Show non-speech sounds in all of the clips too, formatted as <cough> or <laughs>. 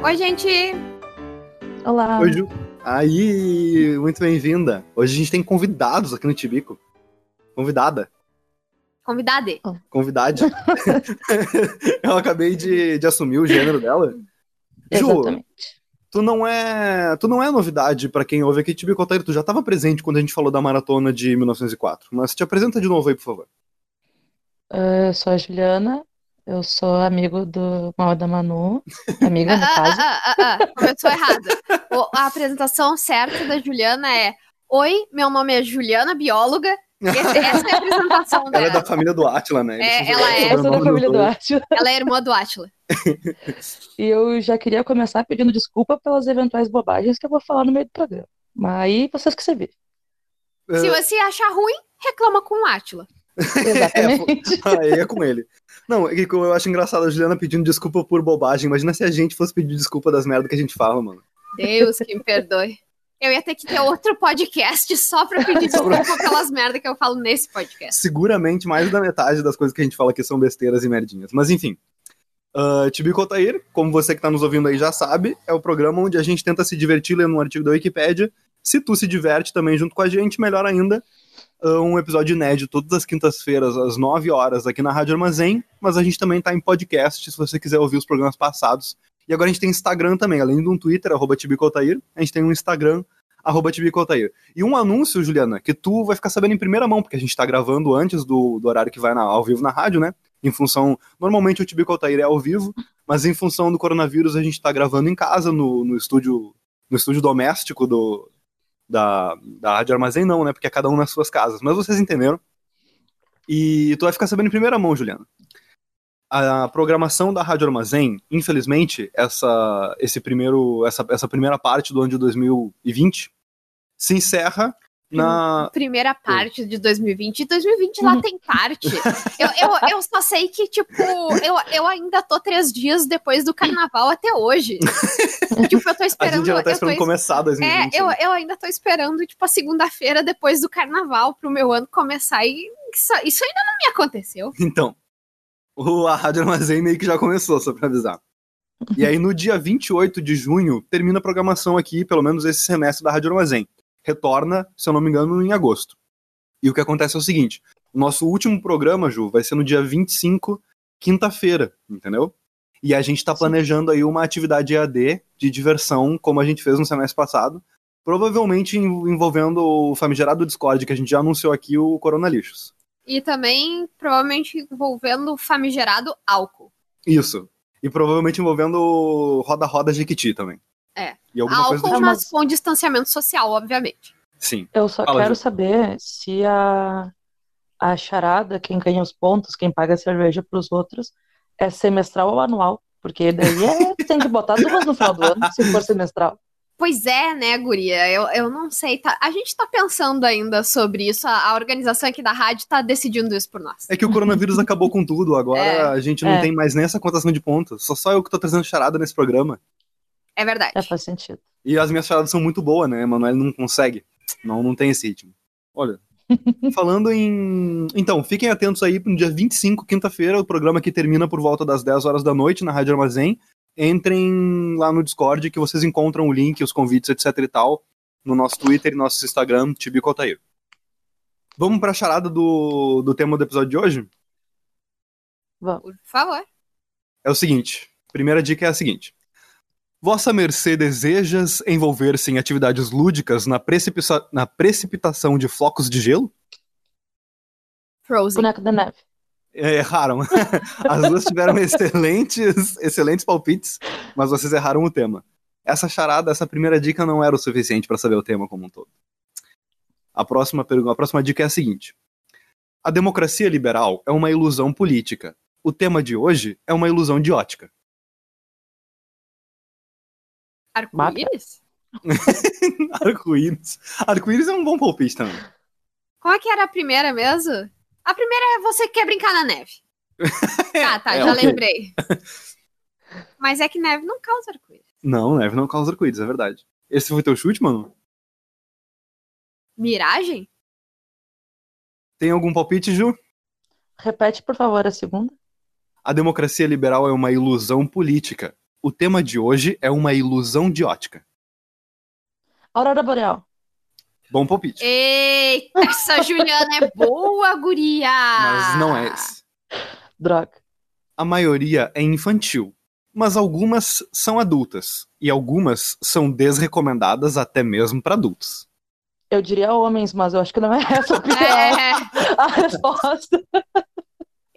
Oi, gente! Olá. Oi, Ju. Aí, muito bem-vinda. Hoje a gente tem convidados aqui no Tibico. Convidada. Convidade. Convidade. <laughs> Eu acabei de, de assumir o gênero dela. Ju, Exatamente. tu não é, tu não é novidade pra quem ouve aqui Tibico Altair. Tu já estava presente quando a gente falou da maratona de 1904. Mas te apresenta de novo aí, por favor. Eu sou a Juliana, eu sou amigo do Mal da Manu, amiga no Ah, caso. ah, ah, ah, ah, Começou errado. O- a apresentação certa da Juliana é: Oi, meu nome é Juliana, bióloga. Esse- <laughs> essa é a apresentação Ela é dela. da família do Átila, né? É, ela é. Eu sou da sobrenome família do. Átila. Ela é irmã do Átila. <laughs> E eu já queria começar pedindo desculpa pelas eventuais bobagens que eu vou falar no meio do programa. Mas aí vocês que se virem. É, Se você achar ruim, reclama com o Átila. <laughs> Exatamente. Aí é com ele. Não, é eu acho engraçado a Juliana pedindo desculpa por bobagem. Imagina se a gente fosse pedir desculpa das merdas que a gente fala, mano. Deus que me perdoe. Eu ia ter que ter outro podcast só pra pedir <laughs> desculpa pelas merdas que eu falo nesse podcast. Seguramente mais da metade das coisas que a gente fala aqui são besteiras e merdinhas. Mas enfim. Uh, Tibico Altair, como você que tá nos ouvindo aí já sabe, é o programa onde a gente tenta se divertir lendo um artigo da Wikipédia. Se tu se diverte também junto com a gente, melhor ainda. Um episódio inédito todas as quintas-feiras, às 9 horas, aqui na Rádio Armazém. Mas a gente também tá em podcast, se você quiser ouvir os programas passados. E agora a gente tem Instagram também, além de um Twitter, arroba Tibico Altair, a gente tem um Instagram, arroba Tibico Altair. E um anúncio, Juliana, que tu vai ficar sabendo em primeira mão, porque a gente tá gravando antes do, do horário que vai na- ao vivo na rádio, né? Em função. Normalmente o Tibico Altair é ao vivo, mas em função do coronavírus a gente tá gravando em casa, no, no estúdio no estúdio doméstico do, da, da Rádio Armazém, não, né? Porque é cada um nas suas casas. Mas vocês entenderam. E tu vai ficar sabendo em primeira mão, Juliana. A programação da Rádio Armazém, infelizmente, essa, esse primeiro, essa, essa primeira parte do ano de 2020 se encerra na. Primeira parte de 2020. E 2020 lá tem parte. <laughs> Eu, eu, eu só sei que, tipo, eu, eu ainda tô três dias depois do carnaval até hoje. <laughs> tipo, eu tô A esperando. gente já tá esperando tô, começar é, 2020. eu, né? eu ainda tô esperando, tipo, a segunda-feira depois do carnaval pro meu ano começar. E isso, isso ainda não me aconteceu. <laughs> Então, o, a Rádio Armazém meio que já começou, só pra avisar. E aí, no dia 28 de junho, termina a programação aqui, pelo menos esse semestre da Rádio Armazém. Retorna, se eu não me engano, em agosto. E o que acontece é o seguinte: o nosso último programa, Ju, vai ser no dia 25, quinta-feira, entendeu? E a gente tá Sim. planejando aí uma atividade EAD de diversão, como a gente fez no semestre passado, provavelmente en- envolvendo o famigerado Discord, que a gente já anunciou aqui, o Corona Lixos. E também, provavelmente, envolvendo o famigerado álcool. Isso. E provavelmente envolvendo roda-roda Jequiti também. É. E alguma coisa Álcool, tipo. mas com distanciamento social, obviamente. Sim. Eu só Fala, quero Ju. saber se a, a charada, quem ganha os pontos, quem paga a cerveja pros outros, é semestral ou anual. Porque daí é, <laughs> tem que botar duas no final do ano, se for semestral. Pois é, né, guria? Eu, eu não sei. tá- a gente tá pensando ainda sobre isso. A, a organização aqui da rádio tá decidindo isso por nós. É que o coronavírus acabou com tudo. Agora <laughs> É. a gente não É. tem mais nem essa contação de pontos. Só só eu que tô trazendo charada nesse programa. É verdade. É, faz sentido. E as minhas charadas são muito boas, né? Manoel não consegue. Não, não tem esse ritmo. Olha. <laughs> Falando em. Então, fiquem atentos aí no dia 25, quinta-feira, o programa que termina por volta das 10 horas da noite na Rádio Armazém. Entrem lá no Discord que vocês encontram o link, os convites, etc e tal, no nosso Twitter e nosso Instagram, Tibico Altair. Vamos pra charada do, do tema do episódio de hoje? Vamos. Por favor. É o seguinte: primeira dica é a seguinte. Vossa Mercê desejas envolver-se em atividades lúdicas na, precipiça- na precipitação de flocos de gelo? Frozen. Boneco da neve. É, erraram. <laughs> As duas tiveram <laughs> excelentes, excelentes palpites, mas vocês erraram o tema. Essa charada, essa primeira dica não era o suficiente para saber o tema como um todo. A próxima, pergunta, a próxima dica é a seguinte: A democracia liberal é uma ilusão política. O tema de hoje é uma ilusão de ótica. Arco-íris? <laughs> Arco-íris. Arco-íris é um bom palpite também. Como é que era a primeira mesmo? A primeira é você que quer brincar na neve. tá, <laughs> tá, É, já ok. lembrei. <laughs> Mas é que neve não causa arco-íris. Não, neve não causa arco-íris, é verdade. Esse foi teu chute, mano? Miragem? Tem algum palpite, Ju? Repete, por favor, a segunda. A democracia liberal é uma ilusão política. O tema de hoje é uma ilusão de ótica. Aurora Boreal. Bom palpite. Eita, essa Juliana é boa, guria! Mas não é esse. Droga. A maioria é infantil, mas algumas são adultas. E algumas são desrecomendadas até mesmo para adultos. Eu diria homens, mas eu acho que não é essa a. É, <laughs> a resposta.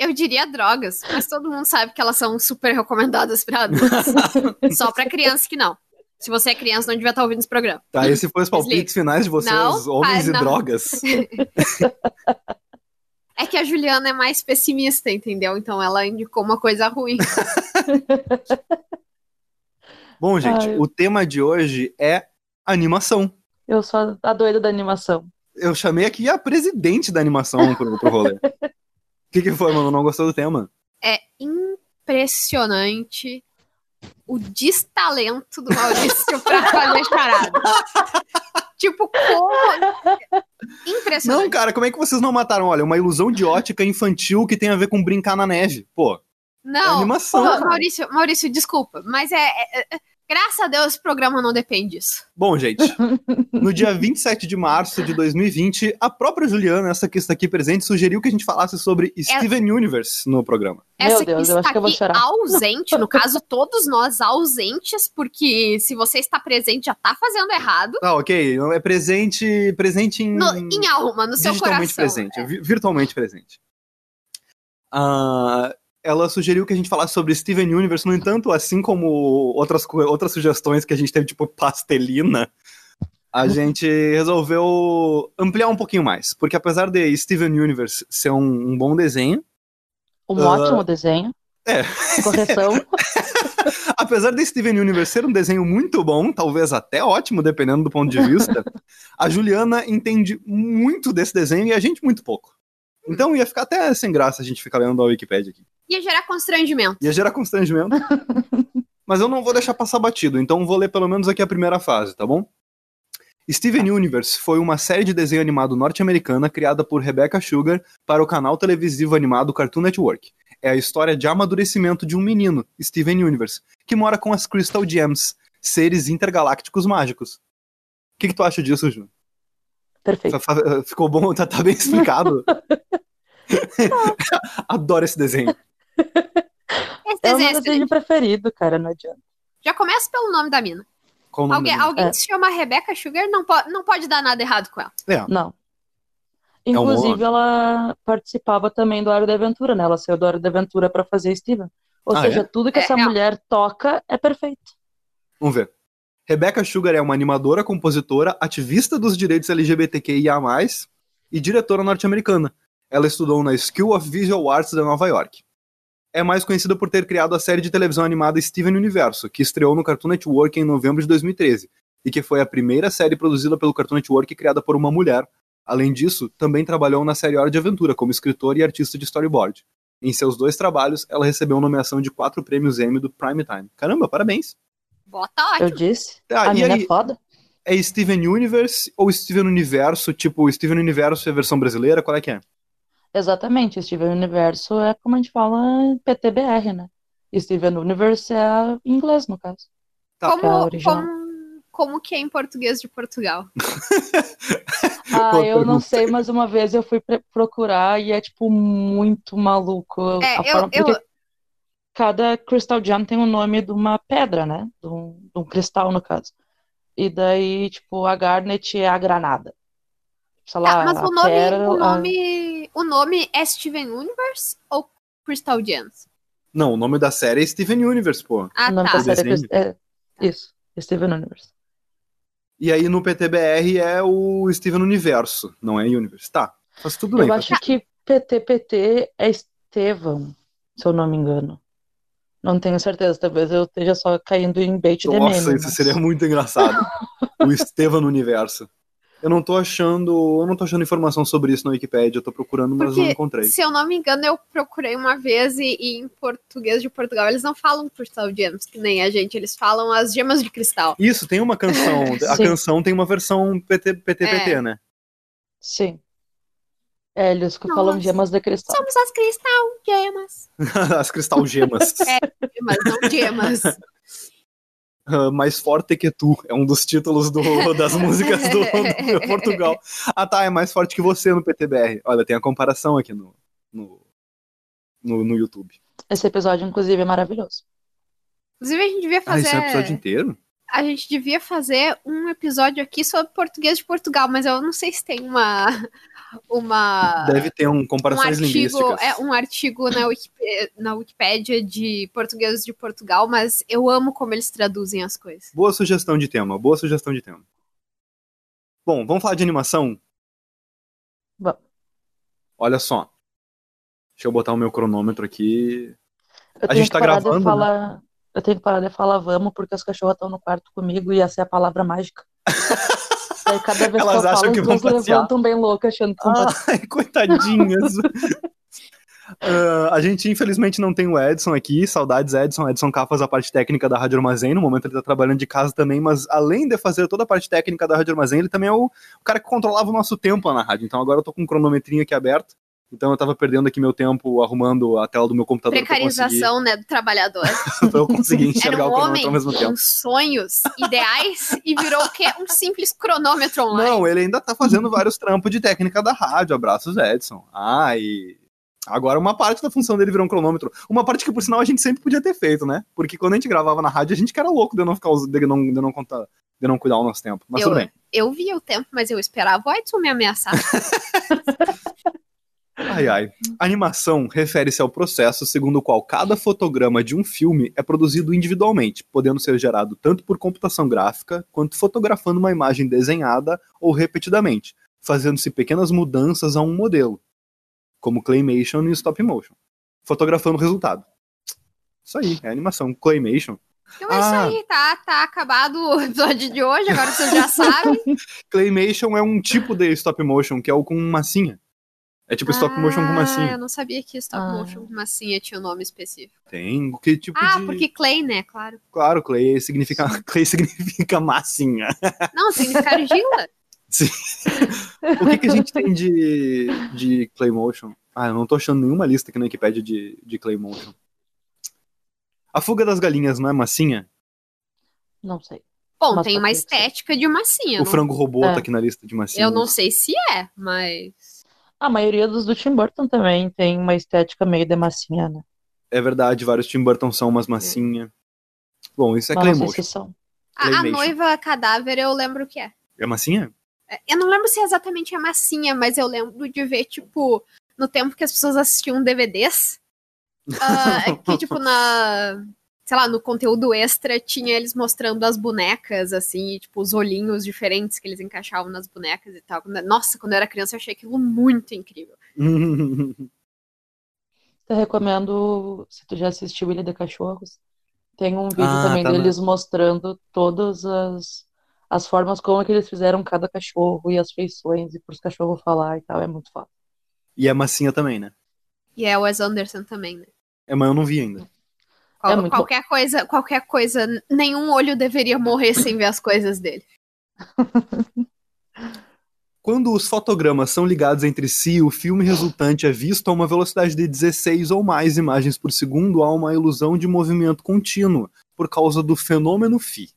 Eu diria drogas, mas todo mundo sabe que elas são super recomendadas pra adultos. <laughs> Só pra criança que não. Se você é criança, não devia estar ouvindo esse programa. Tá, esse foi os palpites finais de vocês, Não, homens ah, e não. drogas. <laughs> É que a Juliana é mais pessimista, entendeu? Então ela indicou uma coisa ruim. <laughs> Bom, gente, Ai. o tema de hoje é animação. Eu sou a doida da animação. Eu chamei aqui a presidente da animação pro, pro rolê. O que, que foi, mano? Não gostou do tema? É impressionante o destalento do Maurício pra fazer charada. tipo, como. Impressionante. Não, cara, como é que vocês não mataram? Olha, uma ilusão de ótica infantil que tem a ver com brincar na neve. Pô, Não, É animação, Pô. Maurício, Maurício, desculpa, mas é, é- é- Graças a Deus, esse programa não depende disso. Bom, gente, no dia <laughs> 27 de março de 2020, a própria Juliana, essa que está aqui presente, sugeriu que a gente falasse sobre Steven Universe no programa. Meu Essa Deus, que eu está acho que eu vou aqui chorar. ausente, no <laughs> caso, todos nós ausentes, porque se você está presente, já tá fazendo errado. Ah, ok. É presente, presente em, No- em alma, no seu coração. presente, vi- virtualmente presente. Ah, ela sugeriu que a gente falasse sobre Steven Universe, no entanto, assim como outras, outras sugestões que a gente teve, tipo pastelina, a <laughs> gente resolveu ampliar um pouquinho mais. Porque apesar de Steven Universe ser um, um bom desenho, Um Ah. ótimo desenho. É. Correção. <laughs> apesar de Steven Universe ser um desenho muito bom, talvez até ótimo, dependendo do ponto de vista, <laughs> a Juliana entende muito desse desenho e a gente muito pouco. Então ia ficar até sem graça a gente ficar lendo a Wikipedia aqui. Ia gerar constrangimento. Ia gerar constrangimento. <laughs> Mas eu não vou deixar passar batido, então vou ler pelo menos aqui a primeira fase, tá bom? Steven Universe foi uma série de desenho animado norte-americana criada por Rebecca Sugar para o canal televisivo animado Cartoon Network. É a história de amadurecimento de um menino, Steven Universe, que mora com as Crystal Gems, seres intergalácticos mágicos. O que, que tu acha disso, Ju? Perfeito. Ficou bom? Tá, tá bem explicado? <laughs> <laughs> Adoro esse desenho. Esse É o desenho, meu desenho preferido, cara, não adianta. Já começa pelo nome da mina. Nome Alguém, da alguém É. que se chama Rebecca Sugar não, po não pode dar nada errado com ela. É, Não. um Inclusive, nome. ela participava também do Hora da Aventura, né? Ela saiu do Hora da Aventura pra fazer Steven. Ou Ah, seja, é? tudo que É essa mulher toca é perfeito. Vamos ver. Rebecca Sugar é uma animadora, compositora, ativista dos direitos LGBTQIA+, e diretora norte-americana. Ela estudou na School of Visual Arts de Nova York. É mais conhecida por ter criado a série de televisão animada Steven Universo, que estreou no Cartoon Network em novembro de 2013, e que foi a primeira série produzida pelo Cartoon Network criada por uma mulher. Além disso, também trabalhou na série Hora de Aventura como escritora e artista de storyboard. Em seus dois trabalhos, ela recebeu nomeação de quatro prêmios Emmy do Prime Time. Caramba, parabéns! Bota Eu ótimo. disse. Ah, a mina aí? é foda. É Steven Universe ou Steven Universo? Tipo, Steven Universo é a versão brasileira? Qual é que é? Exatamente. Steven Universo é como a gente fala PTBR, né? Steven Universe é em inglês, no caso. Tá. É Como, original. como, como que é em português de Portugal? <laughs> Ah, Boa eu não sei, mas uma vez eu fui procurar e é, tipo, muito maluco É, a eu- forma, eu- cada Crystal Gem tem o nome de uma pedra, né? De um, de um cristal, no caso. E daí, tipo, a Garnet é a granada. Sei lá, Tá, mas a o nome, pérola- o nome, o nome é Steven Universe ou Crystal Gems? Não, o nome da série é Steven Universe, pô. Ah, o nome tá. da série é, é isso, Steven Universe. E aí no PTBR é o Steven Universo, não é Universe. Tá, faz tudo bem. Eu acho que PTPT é Estevão, se eu não me engano. Não tenho certeza, talvez eu esteja só caindo em bait de meme. Nossa, isso mas- seria muito engraçado. <laughs> o Estevam no universo. Eu não tô achando. Eu não tô achando informação sobre isso na Wikipedia, eu tô procurando, mas Porque não encontrei. Se eu não me engano, eu procurei uma vez e, e em português de Portugal eles não falam Crystal Gems, que nem a gente, eles falam as gemas de cristal. Isso, tem uma canção. <laughs> a canção tem uma versão PT, PT, É. Né? Sim. É, eles que falam gemas de cristal. Somos as cristal gemas. <laughs> As cristal gemas. Gemas, não gemas. <laughs> Ah, mais forte que tu. É um dos títulos do- <laughs> das músicas do, do <laughs> Portugal. Ah, tá. É mais forte que você no PTBR. Olha, tem a comparação aqui no, no, no, no YouTube. Esse episódio, inclusive, é maravilhoso. Inclusive, a gente devia Ah, fazer. esse é o episódio inteiro? A gente devia fazer um episódio aqui sobre português de Portugal, mas eu não sei se tem uma. Uma. Deve ter um um comparações artigo, linguísticas. é, um artigo na, Wikip- na Wikipédia de português de Portugal, mas eu amo como eles traduzem as coisas. Boa sugestão de tema, boa sugestão de tema. Bom, vamos falar de animação? Vamos. Olha só. Deixa eu botar o meu cronômetro aqui. Eu A tenho gente que tá parar gravando, de falar. Eu tenho que parar de falar vamos, porque as cachorras estão no quarto comigo e essa é a palavra mágica. <laughs> Daí cada vez Elas que eu acham falo, que vão passear. levantam bem louca, achando que vão passear. Ai, <laughs> coitadinhas. <laughs> Ah, a gente, infelizmente, não tem o Edson aqui. Saudades, Edson. Edson K faz a parte técnica da Rádio Armazém. No momento ele tá trabalhando de casa também, mas além de fazer toda a parte técnica da Rádio Armazém, ele também é o, o cara que controlava o nosso tempo lá na rádio. Então agora eu tô com um cronometrinho aqui aberto. Então eu tava perdendo aqui meu tempo arrumando a tela do meu computador Precarização, né, do trabalhar pra <laughs> eu conseguir Era enxergar um o cronômetro homem ao mesmo tempo. sonhos ideais e virou o quê? Um simples cronômetro online. Não, ele ainda tá fazendo vários trampos de técnica da rádio. Abraços, Edson. Ah, e. Agora, uma parte da função dele virou um cronômetro. Uma parte que, por sinal, a gente sempre podia ter feito, né? Porque quando a gente gravava na rádio, a gente que era louco de não ficar de não, de não contar, de não cuidar o nosso tempo. Mas Eu- tudo bem. Eu via o tempo, mas eu esperava o Edson me ameaçar. <laughs> Ai, ai. Animação refere-se ao processo segundo o qual cada fotograma de um filme é produzido individualmente, podendo ser gerado tanto por computação gráfica quanto fotografando uma imagem desenhada ou repetidamente, fazendo-se pequenas mudanças a um modelo, como claymation e stop motion, fotografando o resultado. Isso aí, é animação. Claymation. Então é isso Ah. aí, tá, tá acabado o episódio de hoje, agora vocês já sabem. <laughs> Claymation é um tipo de stop motion, que é o com massinha. É tipo stop motion com Ah, massinha. eu não sabia que stop Ah. motion com massinha tinha um nome específico. Tem que tipo Ah, de... porque clay, né? Claro. Claro, clay significa, <laughs> clay significa massinha. Não, significa argila. <laughs> O que, que a gente tem de, de Claymotion? Ah, eu não tô achando nenhuma lista aqui na Wikipedia de, de Claymotion. A fuga das galinhas não é massinha? Não sei. Bom, Mas tem uma ser. estética de massinha. o não- frango robô É. tá aqui na lista de massinha. Eu não sei se é, mas. A maioria dos do Tim Burton também tem uma estética meio de massinha, né? É verdade, vários Tim Burton são umas massinha. Bom, isso é Mas se são. A, a Claymation. noiva cadáver eu lembro que é. É massinha? É, Eu não lembro se é exatamente a massinha, mas eu lembro de ver, tipo, no tempo que as pessoas assistiam DVDs. <laughs> ah, que, tipo, na. Sei lá, no conteúdo extra tinha eles mostrando as bonecas, assim, e, tipo, os olhinhos diferentes que eles encaixavam nas bonecas e tal. Nossa, quando eu era criança eu achei aquilo muito incrível. <laughs> Eu recomendo, se tu já assistiu Ilha de Cachorros, tem um vídeo Ah, também tá na- deles mostrando todas as, as formas como é que eles fizeram cada cachorro e as feições e pros cachorros falar e tal. É muito foda. e é massinha também, né? E é o Wes Anderson também, né? É, mas eu não vi ainda. Qual- É muito bom. qualquer coisa, qualquer coisa, nenhum olho deveria morrer sem ver as coisas dele. <laughs> Quando os fotogramas são ligados entre si, o filme resultante é visto a uma velocidade de 16 ou mais imagens por segundo, há uma ilusão de movimento contínuo, por causa do fenômeno Φ. O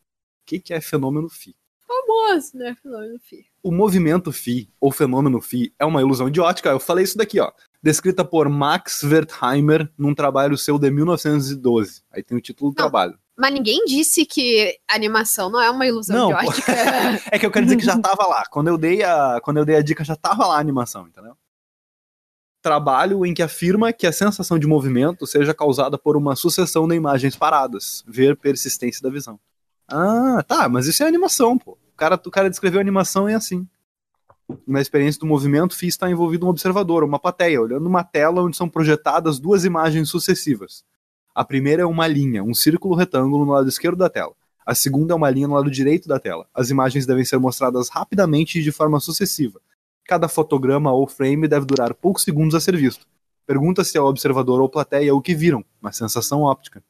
que, que é fenômeno Φ? Famoso, né? Fenômeno Fi. O movimento Φ, ou fenômeno Φ, é uma ilusão de ótica. Eu falei isso daqui, ó. Descrita por Max Wertheimer num trabalho seu de 1912. Aí tem o título do Não. trabalho. Mas ninguém disse que animação não é uma ilusão Não. <laughs> É que eu quero dizer que já tava lá. Quando eu dei a, quando eu dei a dica, já tava lá a animação, entendeu? Trabalho em que afirma que a sensação de movimento seja causada por uma sucessão de imagens paradas. Ver persistência da visão. Ah, tá, mas isso é animação, pô. O cara, o cara descreveu animação é assim. Na experiência do movimento, FI está envolvido um observador, uma plateia, olhando uma tela onde são projetadas duas imagens sucessivas. A primeira é uma linha, um círculo retângulo no lado esquerdo da tela. A segunda é uma linha no lado direito da tela. As imagens devem ser mostradas rapidamente e de forma sucessiva. Cada fotograma ou frame deve durar poucos segundos a ser visto. Pergunta-se ao observador ou plateia o que viram, uma sensação óptica.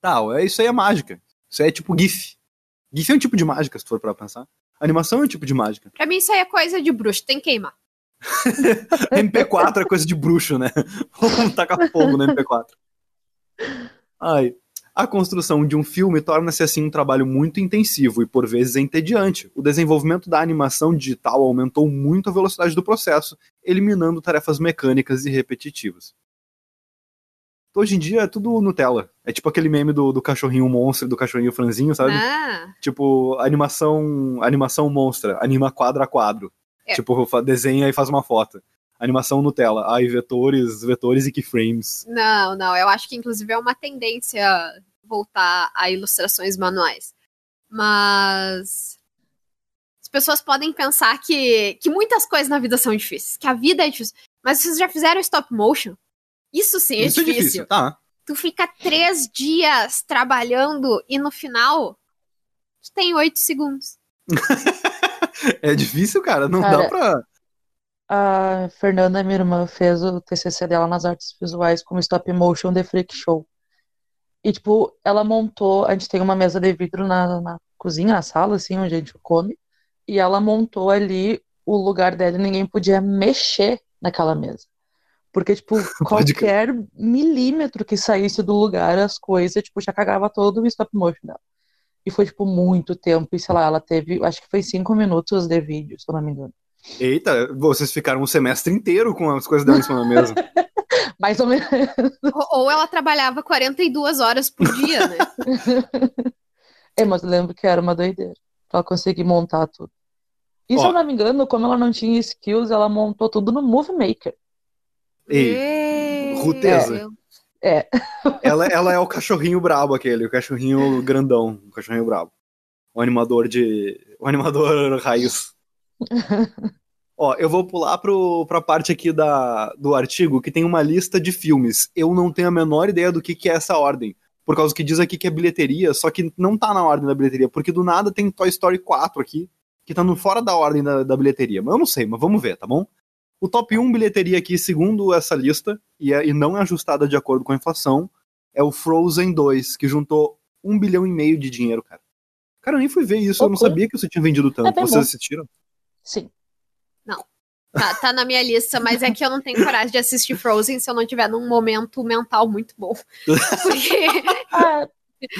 Tá, é, isso aí é mágica. Isso aí é tipo GIF. GIF é um tipo de mágica, se for pra pensar. Animação é um tipo de mágica. Pra mim isso aí é coisa de bruxo, tem que queimar. <laughs> MP4 é coisa de bruxo, né? <laughs> Vamos tacar fogo no MP4. Ai. A construção de um filme torna-se assim um trabalho muito intensivo e por vezes entediante. O desenvolvimento da animação digital aumentou muito a velocidade do processo, eliminando tarefas mecânicas e repetitivas. Hoje em dia é tudo Nutella. É tipo aquele meme do, do cachorrinho monstro e do cachorrinho franzinho, sabe? Ah, Tipo, animação animação monstra, anima quadro a quadro. É. Tipo, desenha e faz uma foto. Animação Nutella. Ai, vetores, vetores e keyframes. não, não. Eu acho que inclusive é uma tendência voltar a ilustrações manuais. Mas as pessoas podem pensar que, que muitas coisas na vida são difíceis, que a vida é difícil. Mas vocês já fizeram stop motion? Isso sim é Isso difícil. é difícil. Tá. Tu fica três dias trabalhando e no final tu tem oito segundos. <laughs> É difícil, cara. Não Cara, dá pra. A Fernanda, minha irmã, fez o TCC dela nas artes visuais com stop motion The Freak Show. E, tipo, ela montou. A gente tem uma mesa de vidro na, na cozinha, na sala, assim, onde a gente come. E ela montou ali o lugar dela e ninguém podia mexer naquela mesa. Porque, tipo, <laughs> qualquer milímetro que saísse do lugar, as coisas, tipo, já cagava todo o stop motion dela. E foi, tipo, muito tempo. E, sei lá, ela teve, acho que foi cinco minutos de vídeo, se eu não me engano. Eita, vocês ficaram um semestre inteiro com as coisas dela em cima da mesa. <laughs> Mais ou menos. Ou, ela trabalhava 42 horas por dia, né? <laughs> É, mas eu lembro que era uma doideira. Pra ela conseguir montar tudo. E se eu não me engano, como ela não tinha skills, ela montou tudo no Movie Maker. Ei, Ei, Ruteza. meu. É. <laughs> ela, ela é o cachorrinho brabo aquele, o cachorrinho grandão, o cachorrinho brabo. O animador de. O animador <laughs> raiz. Ó, eu vou pular pro, pra parte aqui da, do artigo que tem uma lista de filmes. Eu não tenho a menor ideia do que, que é essa ordem. Por causa que diz aqui que é bilheteria, só que não tá na ordem da bilheteria, porque do nada tem Toy Story 4 aqui, que tá no, fora da ordem da, da bilheteria. Mas eu não sei, mas vamos ver, tá bom? O top 1 bilheteria aqui, segundo essa lista, e, é, e não é ajustada de acordo com a inflação, é o Frozen 2, que juntou um bilhão e meio de dinheiro, cara. Cara, eu nem fui ver isso, eu não sabia que isso tinha vendido É tanto. bem Vocês bom. assistiram? Sim. Tá, tá na minha lista, mas é que eu não tenho coragem de assistir Frozen se eu não tiver num momento mental muito bom. <laughs> Porque. Ah,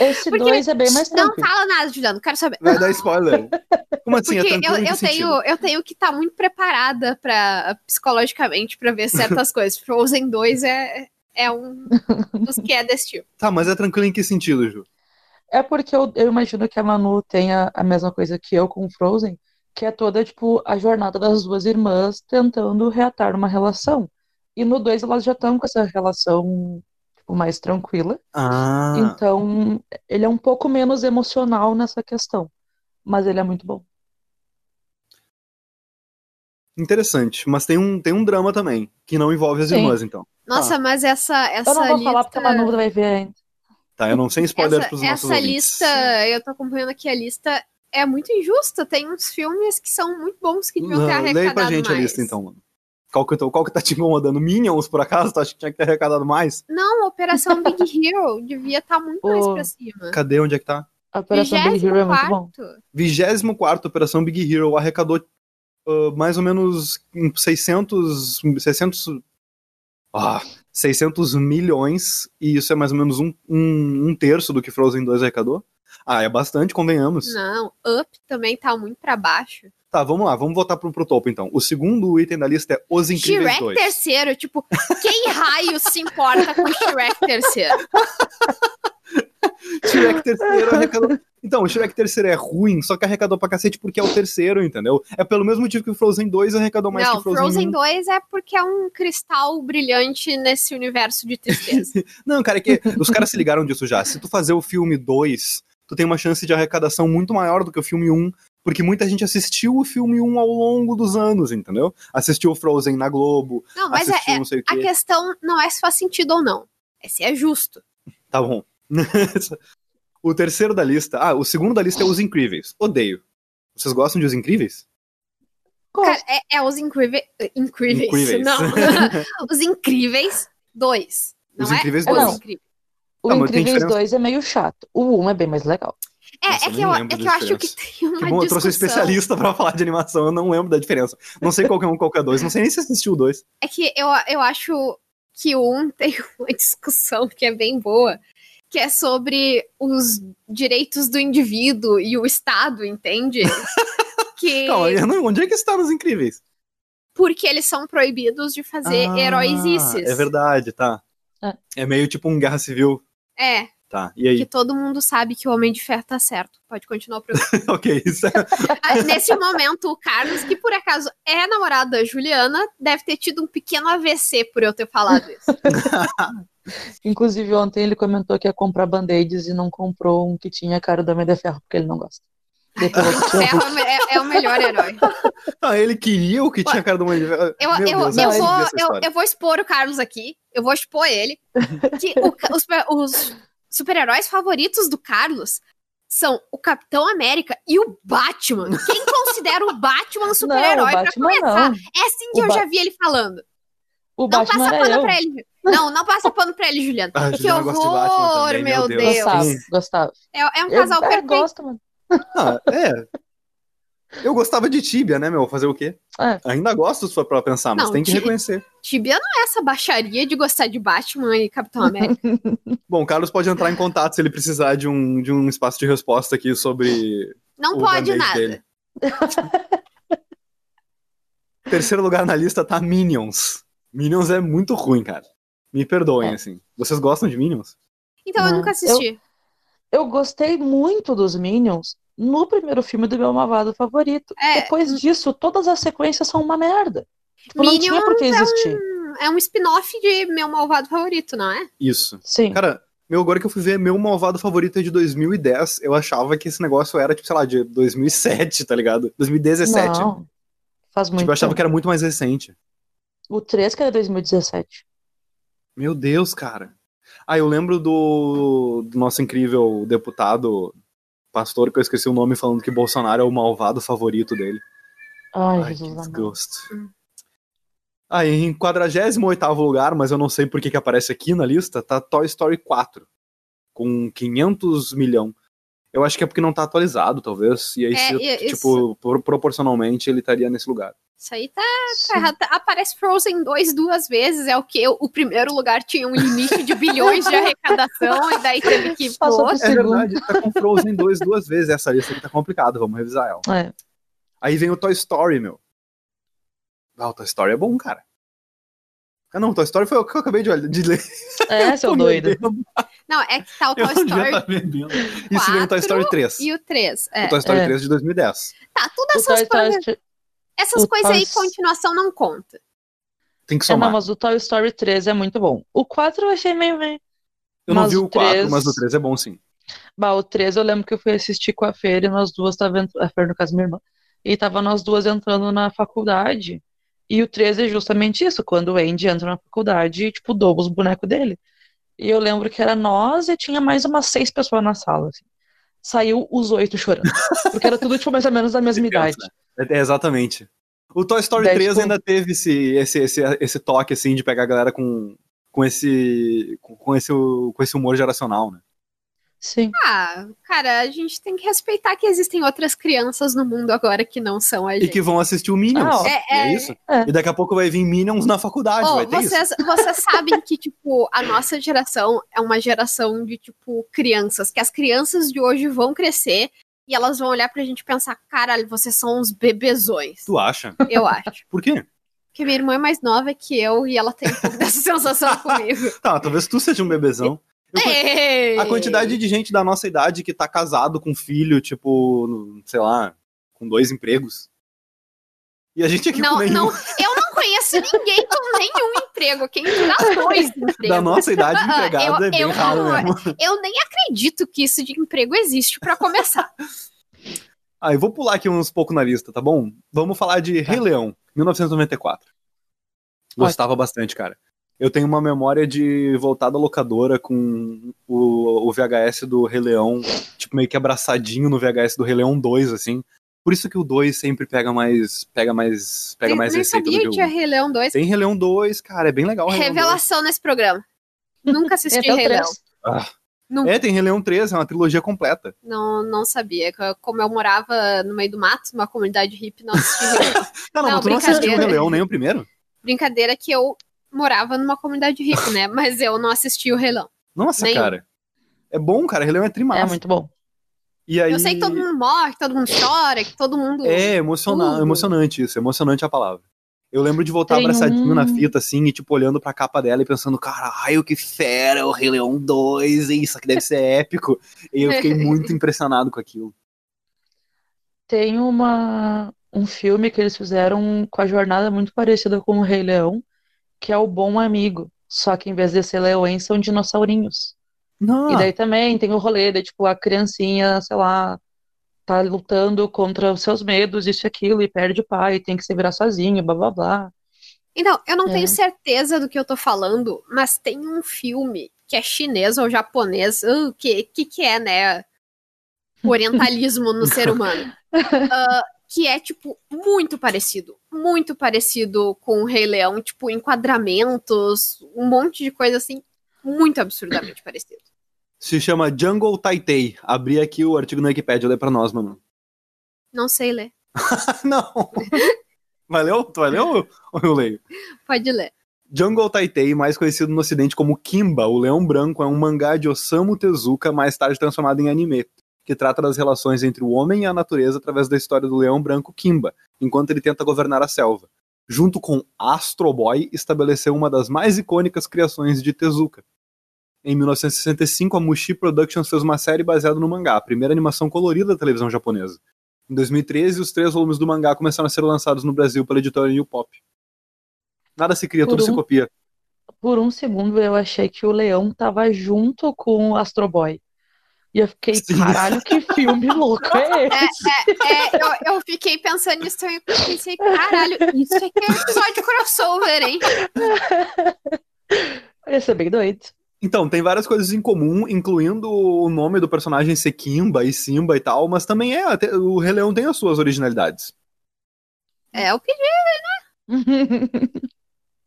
esse Porque dois é bem mais Não tranquilo. fala nada, Juliano, quero saber. Vai dar spoiler. <laughs> Como assim? Porque é eu, eu, sentido? tenho, eu tenho que estar muito preparada para psicologicamente pra ver certas <laughs> coisas. Frozen 2 é, é um dos que é desse tipo. Tá, mas é tranquilo em que sentido, Ju? É porque eu, eu imagino que a Manu tenha a mesma coisa que eu com Frozen, que é toda, tipo, a jornada das duas irmãs tentando reatar uma relação. E no dois elas já estão com essa relação, mais tranquila. Ah, Então, ele é um pouco menos emocional nessa questão. Mas ele é muito bom. interessante. Mas tem um, tem um drama também, que não envolve as Sim. irmãs, então. Nossa, mas essa, essa Eu não vou lista. falar porque a Manu vai ver ainda. Tá, eu não sei spoiler essa, pros nossos essa ouvintes. lista, eu tô acompanhando aqui a lista, é muito injusta. Tem uns filmes que são muito bons que deviam ter Não, arrecadado Leia pra gente mais. a lista, então, mano. Qual que, qual que tá te incomodando? Minions, por acaso? Tu acha que tinha que ter arrecadado mais? Não, Operação Big <laughs> Hero devia estar muito mais Ô. pra cima. Cadê? Onde é que tá? A Operação Big Hero é muito bom. 24º. 24 Operação Big Hero arrecadou ah, mais ou menos em 600, 600, ah, 600 milhões, e isso é mais ou menos um, um, um terço do que Frozen 2 arrecadou. Ah, é bastante, convenhamos. Não, Up também tá muito pra baixo. Tá, vamos lá, vamos voltar pro, pro topo então. O segundo item da lista é Os Incríveis Shrek 2. terceiro, tipo, quem raio se importa com Shrek terceiro? <laughs> Shrek terceiro arrecadou. Então, o Shrek terceiro é ruim, só que arrecadou pra cacete porque é o terceiro, entendeu? É pelo mesmo motivo que o Frozen 2 arrecadou mais Não, que o Frozen, Frozen 1. 2 é porque é um cristal brilhante nesse universo de tristeza. <laughs> Não, cara, é que os caras se ligaram disso já. Se tu fazer o filme 2, tu tem uma chance de arrecadação muito maior do que o filme 1, porque muita gente assistiu o filme 1 ao longo dos anos, entendeu? Assistiu o Frozen na Globo, Não, mas é, assistiu é- não sei o a quê. questão não é se faz sentido ou não. É se é justo. Tá bom. <laughs> o terceiro da lista. Ah, o segundo da lista é Os Incríveis. Odeio. Vocês gostam de Os Incríveis? Cara, é, é os incríveis. Incríveis. Incríveis. Não. <laughs> os incríveis dois. Não Os é? Incríveis Os dois. Incríveis. O Não, mas tem Incríveis diferença. 2 é meio chato. O 1 é bem mais legal. É, Nossa, é que eu, é que eu acho que tem uma Que bom, eu trouxe um discussão. especialista pra falar de animação, eu não lembro da diferença. Não sei qual que é um, qual que é dois. Não sei nem se assistiu o dois. É que eu, eu acho que um <laughs> tem uma discussão que é bem boa, que é sobre os direitos do indivíduo e o Estado, entende? <laughs> que Calma, eu não- onde é que está nos Incríveis? porque eles são proibidos de fazer Ah, heróisices. É verdade, tá. É. É meio tipo um Guerra Civil. É, Tá, e que aí? todo mundo sabe que o Homem de Ferro tá certo. Pode continuar o programa. <laughs> ok, isso é... <laughs> Ah, Nesse momento, o Carlos, que por acaso é namorado da Juliana, deve ter tido um pequeno AVC por eu ter falado isso. <laughs> Inclusive, ontem ele comentou que ia comprar band-aids e não comprou um que tinha a cara do Homem de Ferro, porque ele não gosta. Ferro é, é- é o melhor herói. Ah, ele queria o que tinha a cara do Homem de Ferro. Eu, eu, Deus, eu, eu vou, eu, eu vou expor o Carlos aqui. Eu vou expor ele. Que o os, os super-heróis favoritos do Carlos são o Capitão América e o Batman. Quem <laughs> considera o Batman um super-herói pra começar? não. É assim que O eu Ba- já vi ele falando. O Não Batman passa era pano eu. pra ele. Não, não passa pano pra ele, Juliana. Ah, que Juliana horror, também, meu Deus. Deus. Gostava, gostava. É, é um casal eu, é, perfeito. gosto, mano. Ah, é. <laughs> Eu gostava de Tibia, né, meu? Fazer o quê? É. Ainda gosto se for pra pensar, mas Não, tem que reconhecer. Tibia não é essa baixaria de gostar de Batman e Capitão América. <laughs> Bom, o Carlos pode entrar em contato se ele precisar de um, de um espaço de resposta aqui sobre Não o pode nada. dele. Terceiro lugar na lista tá Minions. Minions é muito ruim, cara. Me perdoem, É. assim. Vocês gostam de Minions? Então eu Não, nunca assisti. Eu gostei muito dos Minions no primeiro filme do meu malvado favorito. É. Depois disso, todas as sequências são uma merda. Tipo, não tinha por que existir. Hum, É um spin-off de meu malvado favorito, não é? Isso. Sim. Cara, meu, agora que eu fui ver, meu malvado favorito é de 2010. Eu achava que esse negócio era, tipo, sei lá, de 2007, tá ligado? 2017. Não. Faz muito Tipo, eu achava tempo. que era muito mais recente. O 3 que era 2017. Meu Deus, cara. Ah, eu lembro do, do nosso incrível deputado, pastor, que eu esqueci o nome, falando que Bolsonaro é o malvado favorito dele. Ai, Ai, que Jesus amado. desgosto. Hum. Ah, e em 48 lugar, mas eu não sei por que, que aparece aqui na lista, tá Toy Story 4, com 500 milhão. Eu acho que é porque não tá atualizado, talvez. E aí, É, se, e- tipo, pro- proporcionalmente, ele estaria nesse lugar. Isso aí tá, tá errado. Aparece Frozen 2 duas vezes. É o que? O primeiro lugar tinha um limite de bilhões de arrecadação e daí teve que <laughs> Passou outro. É verdade, tá com Frozen 2 duas vezes. Essa lista aqui tá complicada, vamos revisar ela. É. Aí vem o Toy Story, meu. Ah, o Toy Story é bom, cara. Ah, não, o Toy Story foi o que eu acabei de, olhar- de ler. É, <laughs> seu doido. Não, é que tá o Eu Toy devia Story bebendo. Isso vem o Toy Story 3. e o 3. É. O Toy Story É. 3 de 2010. Tá, todas O Toy essas coisas. Essas o coisas aí, continuação não conta. Tem que É, não, somar. mas o Toy Story 3 é muito bom. O 4 eu achei meio... meio... eu não mas vi o o 4, 3 mas o 3 é bom sim. Bah, o 3 eu lembro que eu fui assistir com a Fer e nós duas tava ent- a Fer no caso minha irmã, e tava nós duas entrando na faculdade. E o 3 é justamente isso, quando o Andy entra na faculdade e, tipo, doba os bonecos dele. E eu lembro que era nós e tinha mais umas seis pessoas na sala, assim. Saiu os oito chorando. Porque era tudo, tipo, mais ou menos da mesma idade. É, é, exatamente. O Toy Story 3 tipo- ainda teve esse, esse, esse, esse toque, assim, de pegar a galera com, com, esse, com esse, com esse humor geracional, né? Sim. Ah, cara, a gente tem que respeitar que existem outras crianças no mundo agora que não são a E gente. que vão assistir o Minions. Ah. E É, é, é- isso. é. E daqui a pouco vai vir Minions na faculdade, Oh, vai ter isso. vocês, vocês <laughs> sabem que, tipo, a nossa geração é uma geração de, tipo, crianças. Que as crianças de hoje vão crescer e elas vão olhar pra gente e pensar, caralho, vocês são uns bebezões. Tu acha? Eu acho. Por quê? Porque minha irmã é mais nova que eu e ela tem um pouco dessa sensação <laughs> comigo. Tá, talvez tu seja um bebezão. Eu! A quantidade de gente da nossa idade que tá casado com filho, tipo, sei lá, com dois empregos. E a gente aqui Não, não, <laughs> eu não conheço ninguém com nenhum emprego. Quem dá dois <laughs> empregos? Da nossa idade <laughs> Ah, empregada eu- é bem eu- raro mesmo. Eu nem acredito que isso de emprego existe pra começar. Ah, eu vou pular aqui uns pouco na lista, tá bom? Vamos falar de Rei Leão, 1994. Gostava bastante, cara. Eu tenho uma memória de voltar da locadora com o, o VHS do Rei Leão, tipo, meio que abraçadinho no VHS do Rei Leão 2, assim. Por isso que o 2 sempre pega mais. Pega mais. Pega Nem- mais nem receita sabia do que tinha o. Rei Leão 2. Tem Rei Leão 2, cara, é bem legal. o Rei Leão 2. Revelação nesse programa. Nunca assisti o Rei Leão. três. Ah. Nunca. É, tem Rei Leão 3, é uma trilogia completa. Não, não sabia. Como eu morava no meio do mato, numa comunidade hippie, não assisti Rei Leão. Não, <laughs> não, Não, mas tu não assistiu o Rei. Leão nem o primeiro? Brincadeira que eu morava numa comunidade hippie, né? <laughs> Mas eu não assisti o Rei Leão. Nossa, Nenhum. cara. É bom, cara. Rei Leão é trimassa. É muito bom. E aí... Eu sei que todo mundo morre, que todo mundo chora, que todo mundo. É emociona... Tudo. emocionante isso, emocionante a palavra. Eu lembro de voltar Tem abraçadinho um- na fita, assim, e tipo, olhando pra capa dela e pensando, caralho, que fera, o Rei Leão 2, hein, isso aqui deve ser épico. E eu fiquei <laughs> muito impressionado com aquilo. Tem uma, um filme que eles fizeram com a jornada muito parecida com o Rei Leão, que é o Bom Amigo. Só que em vez de ser leões, são dinossaurinhos. Não, E daí também tem o rolê, daí, tipo, a criancinha, sei lá, tá lutando contra os seus medos, isso e aquilo, e perde o pai, tem que se virar sozinho, blá blá blá. Então, eu não É. tenho certeza do que eu tô falando, mas tem um filme que é chinês ou japonês, o que, que que é, né? O <laughs> orientalismo no ser humano. <laughs> Ah, que é, tipo, muito parecido. Muito parecido com o Rei Leão. Tipo, enquadramentos, um monte de coisa assim. Muito absurdamente <clears throat> parecido. se chama Jungle Taitei. Abri aqui o artigo na Wikipedia, lê pra nós, mano. Não sei ler. <laughs> não. Valeu? Tu vai ler ou ou eu leio? Pode ler. Jungle Taitei, mais conhecido no ocidente como Kimba, o Leão Branco, é um mangá de Osamu Tezuka, mais tarde transformado em anime, que trata das relações entre o homem e a natureza através da história do Leão Branco Kimba, enquanto ele tenta governar a selva. Junto com Astro Boy, estabeleceu uma das mais icônicas criações de Tezuka. Em 1965, a Mushi Productions fez uma série baseada no mangá, a primeira animação colorida da televisão japonesa. Em 2013, os três volumes do mangá começaram a ser lançados no Brasil pela editora New Pop. Nada se cria, Por tudo se um- copia. Por um segundo eu achei que o leão tava junto com o Astro Boy. E eu fiquei, Sim. caralho, que filme louco é esse? É, eu, eu fiquei pensando nisso também. Eu pensei, caralho, isso aqui é episódio crossover, hein? Ia ser bem doido. Então, tem várias coisas em comum, incluindo o nome do personagem ser Kimba e Simba e tal, mas também é, até- o Rei Leão tem as suas originalidades. É o que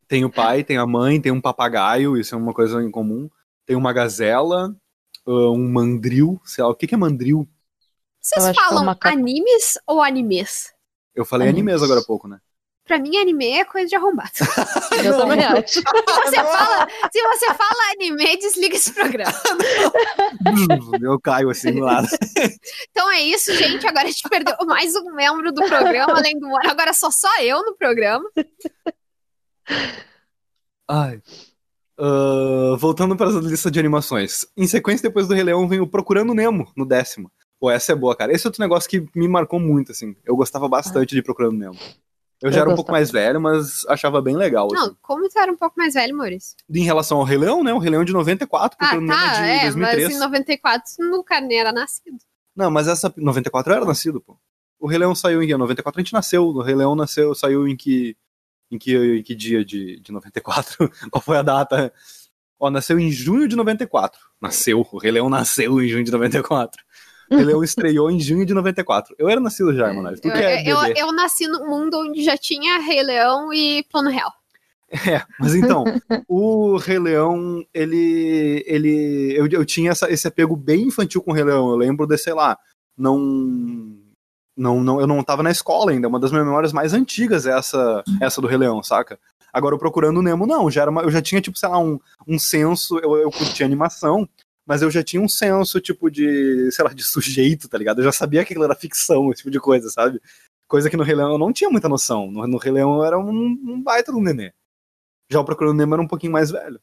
Tem o pai, tem a mãe, tem um papagaio, isso é uma coisa em comum. Tem uma gazela, ah, um mandril, sei lá, o que que é mandril? Vocês é falam animes ou animes? Eu falei Animes. animes agora há pouco, né? Pra mim, anime é coisa de arrombado. Se <laughs> Eu também <laughs> acho. você fala, se você fala anime, desliga esse programa. <laughs> Eu caio assim do lado. Então é isso, gente. Agora a gente perdeu mais um membro do programa, além do Mora. Agora só só eu no programa. Ai. Ah, voltando para a lista de animações. Em sequência, depois do Rei Leão, vem o Procurando Nemo, no décimo. Pô, essa é boa, cara. Esse é outro negócio que me marcou muito, assim. Eu gostava bastante de Procurando Nemo. Eu já Eu era um pouco mais velho, mas achava bem legal. assim. Não, como tu era um pouco mais velho, Maurício? Em relação ao Rei Leão, né? O Rei Leão de 94, Ah, Procurando Nemo tá, é de é, 2003. mas em 94 no nem era nascido. Não, mas essa 94 eu era nascido, pô. O Rei Leão saiu em que? 94 a gente nasceu. O Rei Leão nasceu, saiu em que em que, em que dia de, de 94? <laughs> Qual foi a data? Ó, nasceu em junho de 94. Nasceu, o Rei Leão nasceu em junho de 94. O Rei Leão estreou em junho de 94. Eu era nascido já. Tu Eu, é eu, eu nasci num mundo onde já tinha Rei Leão e Plano Real. É, mas então, o Rei Leão, ele. ele eu, eu tinha essa- esse apego bem infantil com o Rei Leão. Eu lembro de, sei lá, não. Não, não, eu não tava na escola ainda. Uma das minhas memórias mais antigas é essa, essa do Rei Leão, saca? Agora, Procurando o Nemo, não. Já era uma- eu já tinha, tipo, sei lá, um, um senso. Eu, eu curtia animação, mas eu já tinha um senso, tipo, de, sei lá, de sujeito, tá ligado? Eu já sabia que aquilo era ficção, esse tipo de coisa, sabe? Coisa que no Rei Leão eu não tinha muita noção. No, no Rei Leão eu era um, um baita do nenê. Já o Procurando Nemo era um pouquinho mais velho.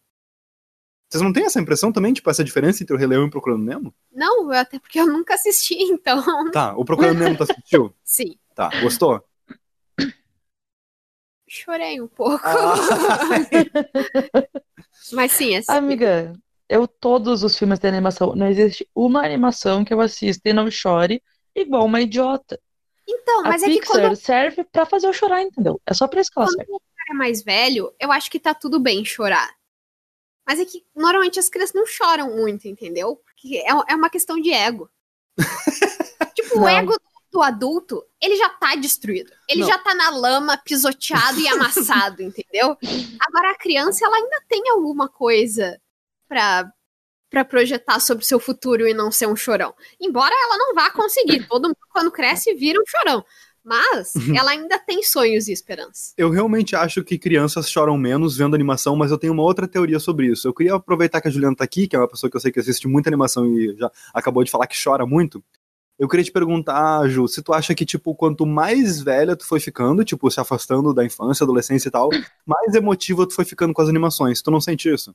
Vocês não têm essa impressão também, tipo, essa diferença entre o Rei Leão e o Procurando Nemo? Não, até porque eu nunca assisti, <laughs> então. Tá, o Procurando Nemo tu assistiu? <laughs> Sim. Tá, gostou? Chorei um pouco. Ah. <laughs> Mas sim, assim. Amiga, eu todos os filmes de animação, não existe uma animação que eu assista e não chore igual uma idiota. Então, mas a é que Pixar quando serve pra fazer eu chorar, entendeu? É só pra isso que ela Quando serve. o cara é mais velho, eu acho que tá tudo bem chorar. Mas é que normalmente as crianças não choram muito, entendeu? Porque é, é uma questão de ego. <laughs> tipo, o Não. ego do adulto, ele já tá destruído. Ele Não. já tá na lama, pisoteado e amassado, <laughs> entendeu? Agora a criança, ela ainda tem alguma coisa pra, pra projetar sobre o seu futuro e não ser um chorão. Embora ela não vá conseguir. Todo mundo, quando cresce, vira um chorão. Mas ela ainda tem sonhos e esperança. Eu realmente acho que crianças choram menos vendo animação, mas eu tenho uma outra teoria sobre isso. Eu queria aproveitar que a Juliana tá aqui, que é uma pessoa que eu sei que assiste muita animação e já acabou de falar que chora muito. Eu queria te perguntar, Ju, se tu acha que, tipo, quanto mais velha tu foi ficando, tipo, se afastando da infância, adolescência e tal, <laughs> mais emotiva tu foi ficando com as animações. Tu não sente isso?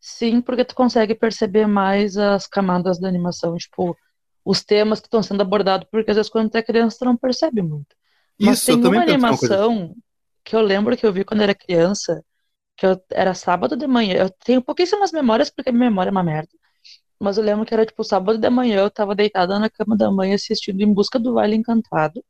Sim, porque tu consegue perceber mais as camadas da animação, tipo, os temas que estão sendo abordados, porque às vezes quando tu é criança tu não percebe muito. Mas Isso, tem eu também uma penso uma animação que eu lembro que eu vi quando era criança, que eu, era sábado de manhã. Eu tenho pouquíssimas memórias, porque minha memória é uma merda. Mas eu lembro que era tipo sábado de manhã, eu tava deitada na cama da mãe assistindo Em Busca do Vale Encantado.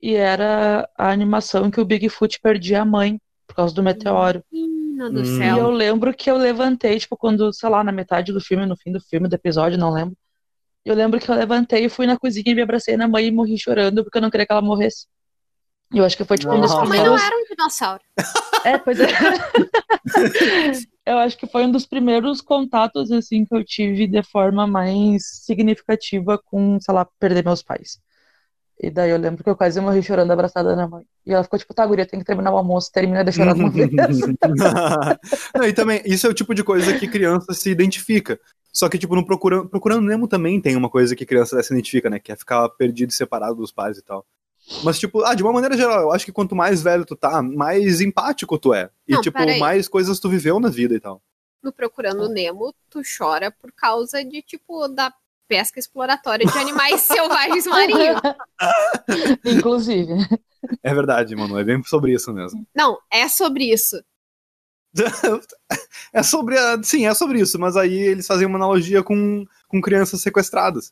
E era a animação em que o Bigfoot perdia a mãe por causa do meteoro. Do Hum. E céu. eu lembro que eu levantei, tipo, quando, sei lá, na metade do filme, no fim do filme, do episódio, não lembro. Eu lembro que eu levantei e fui na cozinha e me abracei na mãe e morri chorando porque eu não queria que ela morresse. E eu acho que foi, tipo, um dos. Sua mãe não primeiros. era um dinossauro. <laughs> É, pois é. Eu acho que foi um dos primeiros contatos, assim, que eu tive de forma mais significativa com, sei lá, perder meus pais. E daí eu lembro que eu quase morri chorando abraçada na mãe. E ela ficou tipo, tá, guria, tem que terminar o almoço, termina de chorar de uma vez. Não, e também, isso é o tipo de coisa que criança se identifica. Só que, tipo, no Procurando, Procurando Nemo também tem uma coisa que criança se identifica, né? Que é ficar perdido e separado dos pais e tal. Mas, tipo, ah, de uma maneira geral, eu acho que quanto mais velho tu tá, mais empático tu é. E, Não, tipo, mais coisas tu viveu na vida e tal. No Procurando Nemo, tu chora por causa de, tipo, da pesca exploratória de animais <laughs> selvagens marinhos. Inclusive. É verdade, mano. É bem sobre isso mesmo. Não, é sobre isso. <laughs> é sobre. A, sim, é sobre isso. Mas aí eles fazem uma analogia com, com crianças sequestradas.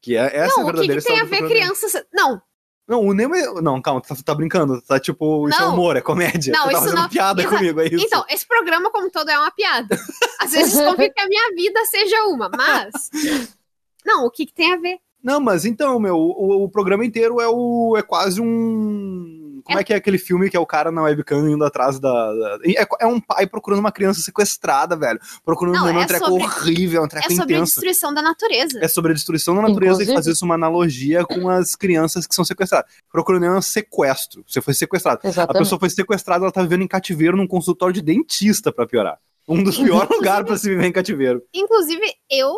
Que é essa é a não, o que, verdadeira que tem a ver crianças... Não, Não, o Nemo é. Não, calma, tu tá, tá brincando. Tá tipo, isso é Não. humor, é comédia. Não, tá isso não- piada Exa- comigo, é isso. Então, esse programa como todo é uma piada. Às vezes desconfio que a minha vida seja uma, mas... Não, o que, que tem a ver? Não, mas então, meu, o, o programa inteiro é o. é quase um. Como é. que é aquele filme que é o cara na webcam indo atrás da. da- É, é um pai procurando uma criança sequestrada, velho. Procurando Não, um, é treco sobre- horrível, um treco É sobre a intenso. destruição da natureza. É sobre a destruição da natureza Inclusive- e fazer isso uma analogia com as crianças que são sequestradas. Procurando é um sequestro. Você foi sequestrado. A Exatamente. pessoa foi sequestrada, ela tá vivendo em cativeiro num consultório de dentista, pra piorar. Um dos <laughs> piores lugares pra se viver em cativeiro. Inclusive, eu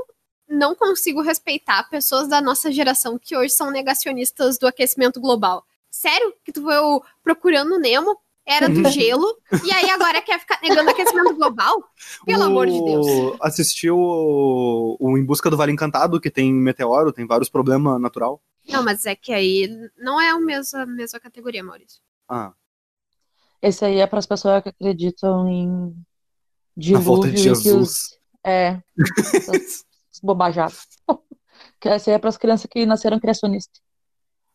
não consigo respeitar pessoas da nossa geração que hoje são negacionistas do aquecimento global. Sério que tu foi o Procurando Nemo, era do gelo, e aí agora quer ficar negando aquecimento global? Pelo O- amor de Deus. Assistiu o, o Em Busca do Vale Encantado, que tem meteoro, tem vários problemas natural. Não, mas é que aí não é a mesma, mesma categoria, Maurício. Ah, Esse aí é para as pessoas que acreditam em na volta dilúvio de que os... Jesus. É, <laughs> bobajadas. <laughs> Que esse aí é para as crianças que nasceram criacionistas.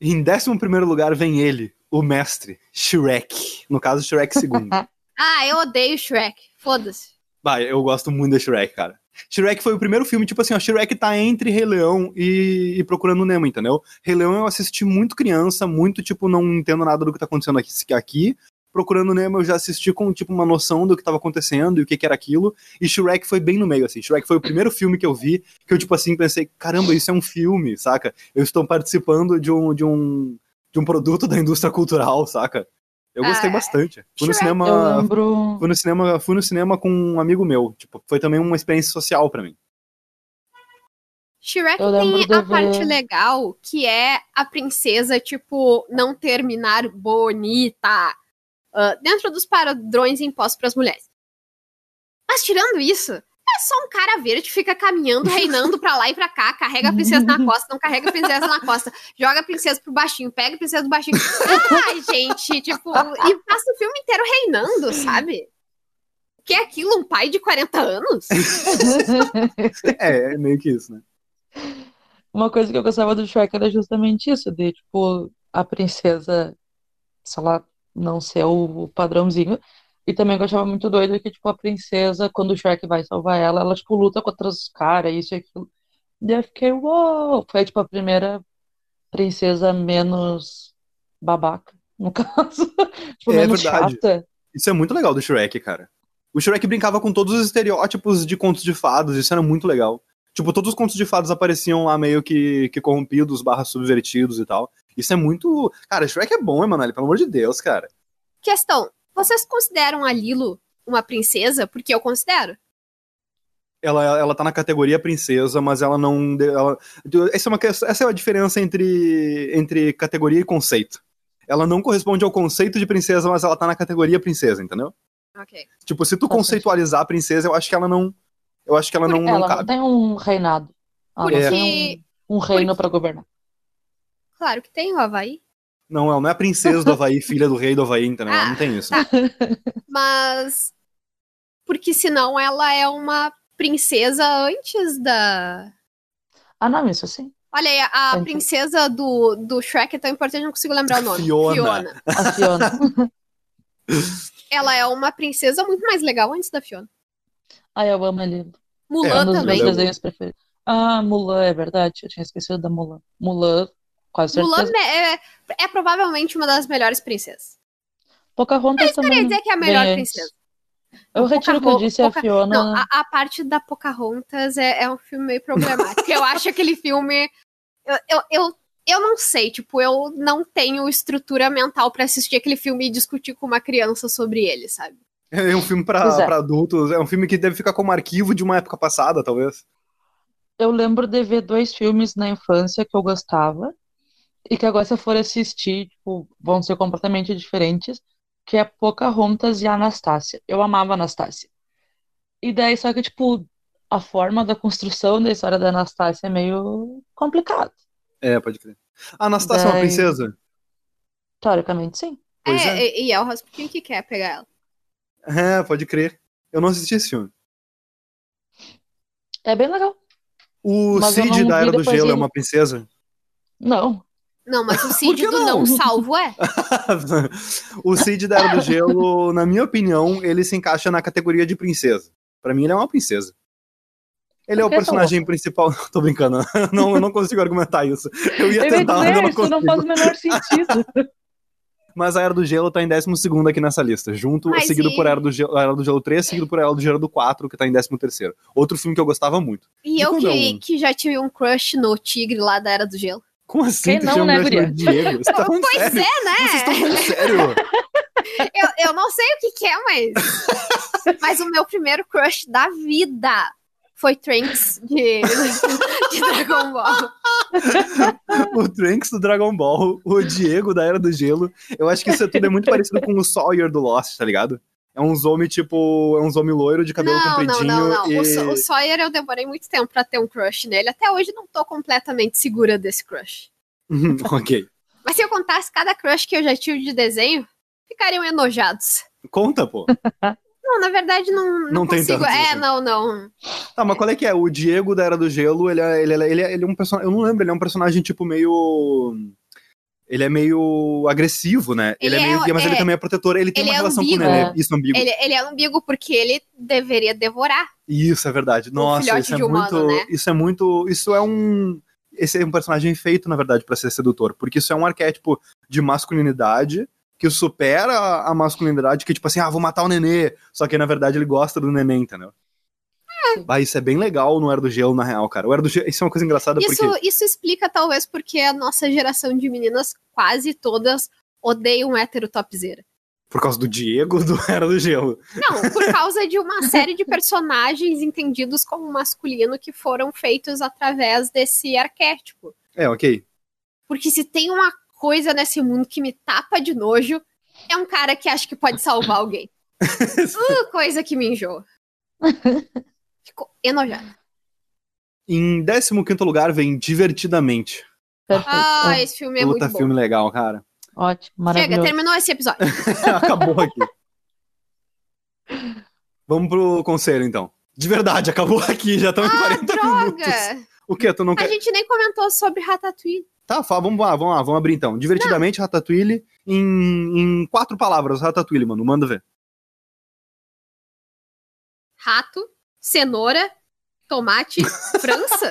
Em 11 primeiro lugar vem ele, o mestre, Shrek. No caso, Shrek <laughs> II. Ah, eu odeio Shrek. Foda-se. Bah, eu gosto muito da Shrek, cara. Shrek foi o primeiro filme, tipo assim, ó, Shrek tá entre Rei Leão e, e Procurando Nemo, entendeu? Rei Leão eu assisti muito criança, muito, tipo, não entendo nada do que tá acontecendo aqui. aqui. Procurando Nemo eu já assisti com, tipo, uma noção do que tava acontecendo e o que que era aquilo. E Shrek foi bem no meio, assim. Shrek foi o primeiro filme que eu vi que eu, tipo assim, pensei, caramba, isso é um filme, saca? Eu estou participando de um, de um, de um produto da indústria cultural, saca? Eu gostei Ah, bastante. Fui no Shrek- cinema... Eu lembro. Fui no cinema, fui no cinema com um amigo meu. Tipo, foi também uma experiência social pra mim. Shrek tem a ver- parte legal, que é a princesa, tipo, não terminar bonita. Ah, dentro dos padrões impostos para as mulheres. Mas tirando isso, é só um cara verde, fica caminhando, reinando pra lá e pra cá, carrega a princesa na <laughs> costa, não carrega a princesa na costa, joga a princesa pro baixinho, pega a princesa do baixinho. Ai, gente, tipo, e passa o filme inteiro reinando, sabe? Que é aquilo, um pai de 40 anos? <laughs> É, é meio que isso, né? Uma coisa que eu gostava do Shrek era justamente isso, de, tipo, a princesa, sei lá, não ser o, padrãozinho, E também eu achava muito doido que, tipo, a princesa, quando o Shrek vai salvar ela, ela, tipo, luta contra os caras, isso e aquilo. E eu fiquei, uou! Foi, tipo, a primeira princesa menos babaca, no <laughs> caso. tipo, É menos verdade. chata. Isso é muito legal do Shrek, cara. O Shrek brincava com todos os estereótipos de contos de fadas, isso era muito legal. Tipo, todos os contos de fadas apareciam lá meio que, que corrompidos, barra subvertidos e tal. Isso é muito. Cara, Shrek é bom, Emanuele, pelo amor de Deus, cara. Questão: vocês consideram a Lilo uma princesa? Porque eu considero. Ela, ela tá na categoria princesa, mas ela não. Ela, essa, é uma, essa é a diferença entre, entre categoria e conceito. Ela não corresponde ao conceito de princesa, mas ela tá na categoria princesa, entendeu? Ok. Tipo, se tu conceitualizar a princesa, eu acho que ela não. Eu acho que ela não, Ela não cabe. tem um reinado. Ela É. tem um, um reino pra governar. Claro que tem o Havaí. Não, ela não é a princesa do Havaí, <laughs> filha do rei do Havaí, entendeu? Ela Ah, não tem isso. tá. Mas. Porque senão ela é uma princesa antes da. Ah, não, isso sim. Olha aí, a Entendi. princesa do, do Shrek é tão importante, eu não consigo lembrar o nome. Fiona. A Fiona. <laughs> <laughs> Ela é uma princesa muito mais legal antes da Fiona. Ai, eu amo ele. É Mulan um dos também. meus desenhos preferidos. Ah, Mulan, é verdade. Eu tinha esquecido da Mulan. Mulan, quase certeza. Mulan é, é provavelmente uma das melhores princesas. Pocahontas Queria também. dizer que é a melhor princesa. Eu retiro o que eu disse, a Poca- Fiona. Não, a, a parte da Pocahontas é, é um filme meio problemático. eu acho aquele filme. Eu, eu, eu, eu não sei, tipo, eu não tenho estrutura mental pra assistir aquele filme e discutir com uma criança sobre ele, sabe? É um filme pra, Pois é. adultos, é um filme que deve ficar como arquivo de uma época passada, talvez. Eu lembro de ver dois filmes na infância que eu gostava. E que agora, se eu for assistir, tipo, vão ser completamente diferentes. Que é Pocahontas e Anastácia. Eu amava Anastácia. E daí, só que, tipo, a forma da construção da história da Anastácia é meio complicado. É, pode crer. A Anastácia é uma Daí- princesa? Teoricamente, sim. Pois é, é. E, e é o Rasputin que quer pegar ela. <laughs> É, pode crer. Eu não assisti esse filme. É bem legal. O Mas Cid da Era do Gelo é uma princesa? Não. Não, mas o <laughs> Cid do não? não salvo é. <laughs> o Cid da Era do Gelo, na minha opinião, ele se encaixa na categoria de princesa. Pra mim, ele é uma princesa. Ele é o personagem principal. Tô brincando, não, eu não consigo argumentar isso. Eu ia Eu ia tentar, mas eu dizer, não isso não consigo. faz o menor sentido. Mas a Era do Gelo tá em 12 aqui nessa lista. Junto, Mas seguido e- por Era do, Gelo, Era do Gelo 3, seguido por Era do Gelo 4, que tá em 13 Outro filme que eu gostava muito. E De eu quando é que, um? que já tive um crush no tigre lá da Era do Gelo. Como assim? Quem não, né, guria? Diego? Você tá Pois sério? é, né? Vocês estão falando sério? <laughs> Eu, eu não sei o que, que é, mas. mas o meu primeiro crush da vida foi Trunks de, <laughs> de Dragon Ball. o Trunks do Dragon Ball, o Diego da Era do Gelo. Eu acho que isso é tudo é muito parecido com o Sawyer do Lost, tá ligado? É uns homem tipo. É uns homem loiro de cabelo Não, não, compridinho. não, não. E... O, So- o Sawyer eu demorei muito tempo pra ter um crush nele. Até hoje não tô completamente segura desse crush. Uhum, <laughs> ok. Mas se eu contasse cada crush que eu já tive de desenho, ficariam enojados. Conta, pô. <laughs> Não, na verdade não, não, Não tem consigo. tantos, é, não, não. Tá, mas qual é que é? O Diego da Era do Gelo, ele é, ele é, ele é, ele é um personagem. Eu não lembro, ele é um personagem tipo meio. Ele é meio agressivo, né? Ele, Ele é meio. é- mas ele é- também é protetor. Ele tem ele uma é relação ambíguo. com o nenê. É. Isso, ambíguo. Ele, ele é ambíguo porque ele deveria devorar. Isso é verdade. Nossa, isso é humano, muito. né? Isso é muito. Isso é um. Esse é um personagem feito, na verdade, pra ser sedutor. Porque isso é um arquétipo de masculinidade que supera a masculinidade, que tipo assim, ah, vou matar o nenê. Só que na verdade ele gosta do neném, entendeu? Ah, isso é bem legal no Era do Gelo, na real, cara. O Era do Gelo, isso é uma coisa engraçada Isso, porque. isso explica, talvez, porque a nossa geração de meninas, quase todas, odeiam hétero topzera. Por causa do Diego do <laughs> Era do Gelo. Não, por causa de uma <laughs> série de personagens entendidos como masculino que foram feitos através desse arquétipo. É, ok. Porque se tem uma coisa nesse mundo que me tapa de nojo, é um cara que acha que pode salvar alguém. <laughs> Uh, coisa que me enjoa. Ficou enojada. em 15 lugar vem Divertidamente. Perfeito. Ah, esse filme é Puta muito bom. filme legal, cara. Ótimo, Chega, maravilhoso. terminou esse episódio. <laughs> acabou aqui. Vamos pro conselho, então. De verdade, acabou aqui, já estamos em 40 minutos. O que? Tu não A quer. gente nem comentou sobre Ratatouille. Tá, fala, vamos lá, vamos lá, vamos abrir então. Divertidamente, Ratatouille, em, em quatro palavras, Ratatouille, mano, manda ver. rato, cenoura, tomate, <laughs> França.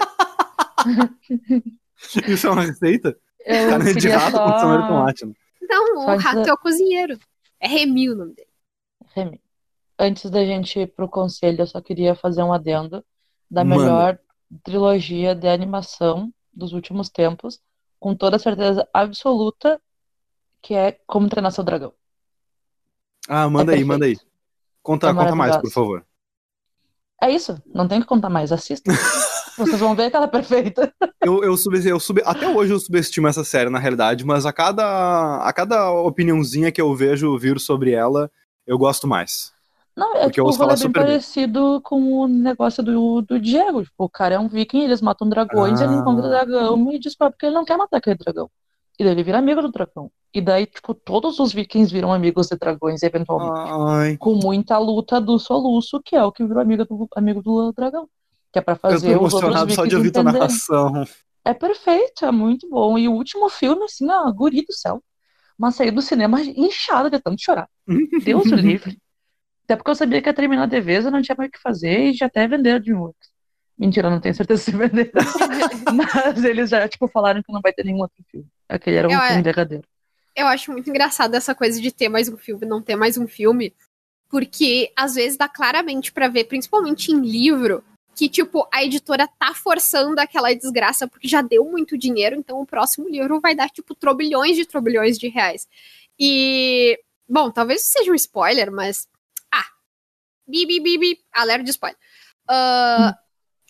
Isso é uma receita? Eu Carne de rato só- com cenoura e tomate. né? Não, o rato da- é o cozinheiro. É Remy o nome dele. Remy, Antes da gente ir pro conselho, eu só queria fazer um adendo da Manda. melhor trilogia de animação dos últimos tempos, com toda certeza absoluta, que é Como Treinar Seu Dragão. Ah, manda aí, perfeito. manda aí. Conta, É conta mais, por favor. É isso, não tem que contar mais, assista. <laughs> Vocês vão ver que ela é perfeita. Eu, eu, sub, eu sub, até hoje eu subestimo essa série, na realidade, mas a cada, a cada opiniãozinha que eu vejo vir sobre ela, eu gosto mais. Não, é Porque tipo, o rolê falar bem parecido com o negócio do, do Diego. Tipo, o cara é um viking, eles matam dragões, ele Ah. encontra o dragão e descobre que ele não quer matar aquele dragão. E daí ele vira amigo do dragão. E daí, tipo, todos os vikings viram amigos de dragões, eventualmente. Ai, Com muita luta do soluço, que é o que virou amigo do, amigo do dragão. Que é pra eu tô fazer os outros emocionado só de vikings ouvir entenderem. narração. É perfeito, é muito bom. E o último filme, assim, ó, guri do céu. Mas saí do cinema inchada de tanto chorar. <laughs> Deus o livre. Até porque eu sabia que ia terminar de vez, eu não tinha mais o que fazer e já até venderam DreamWorks. Mentira, não tenho certeza <laughs> se venderam. <laughs> Mas eles já, tipo, falaram que não vai ter nenhum outro filme. Aquele era um Eu, filme derradeiro. Eu acho muito engraçado essa coisa de ter mais um filme, não ter mais um filme, porque às vezes dá claramente pra ver, principalmente em livro, que tipo a editora tá forçando aquela desgraça porque já deu muito dinheiro, então o próximo livro vai dar tipo trobilhões de trobilhões de reais. E bom, talvez seja um spoiler, mas bi bi bi, bi alerta de spoiler. Ah,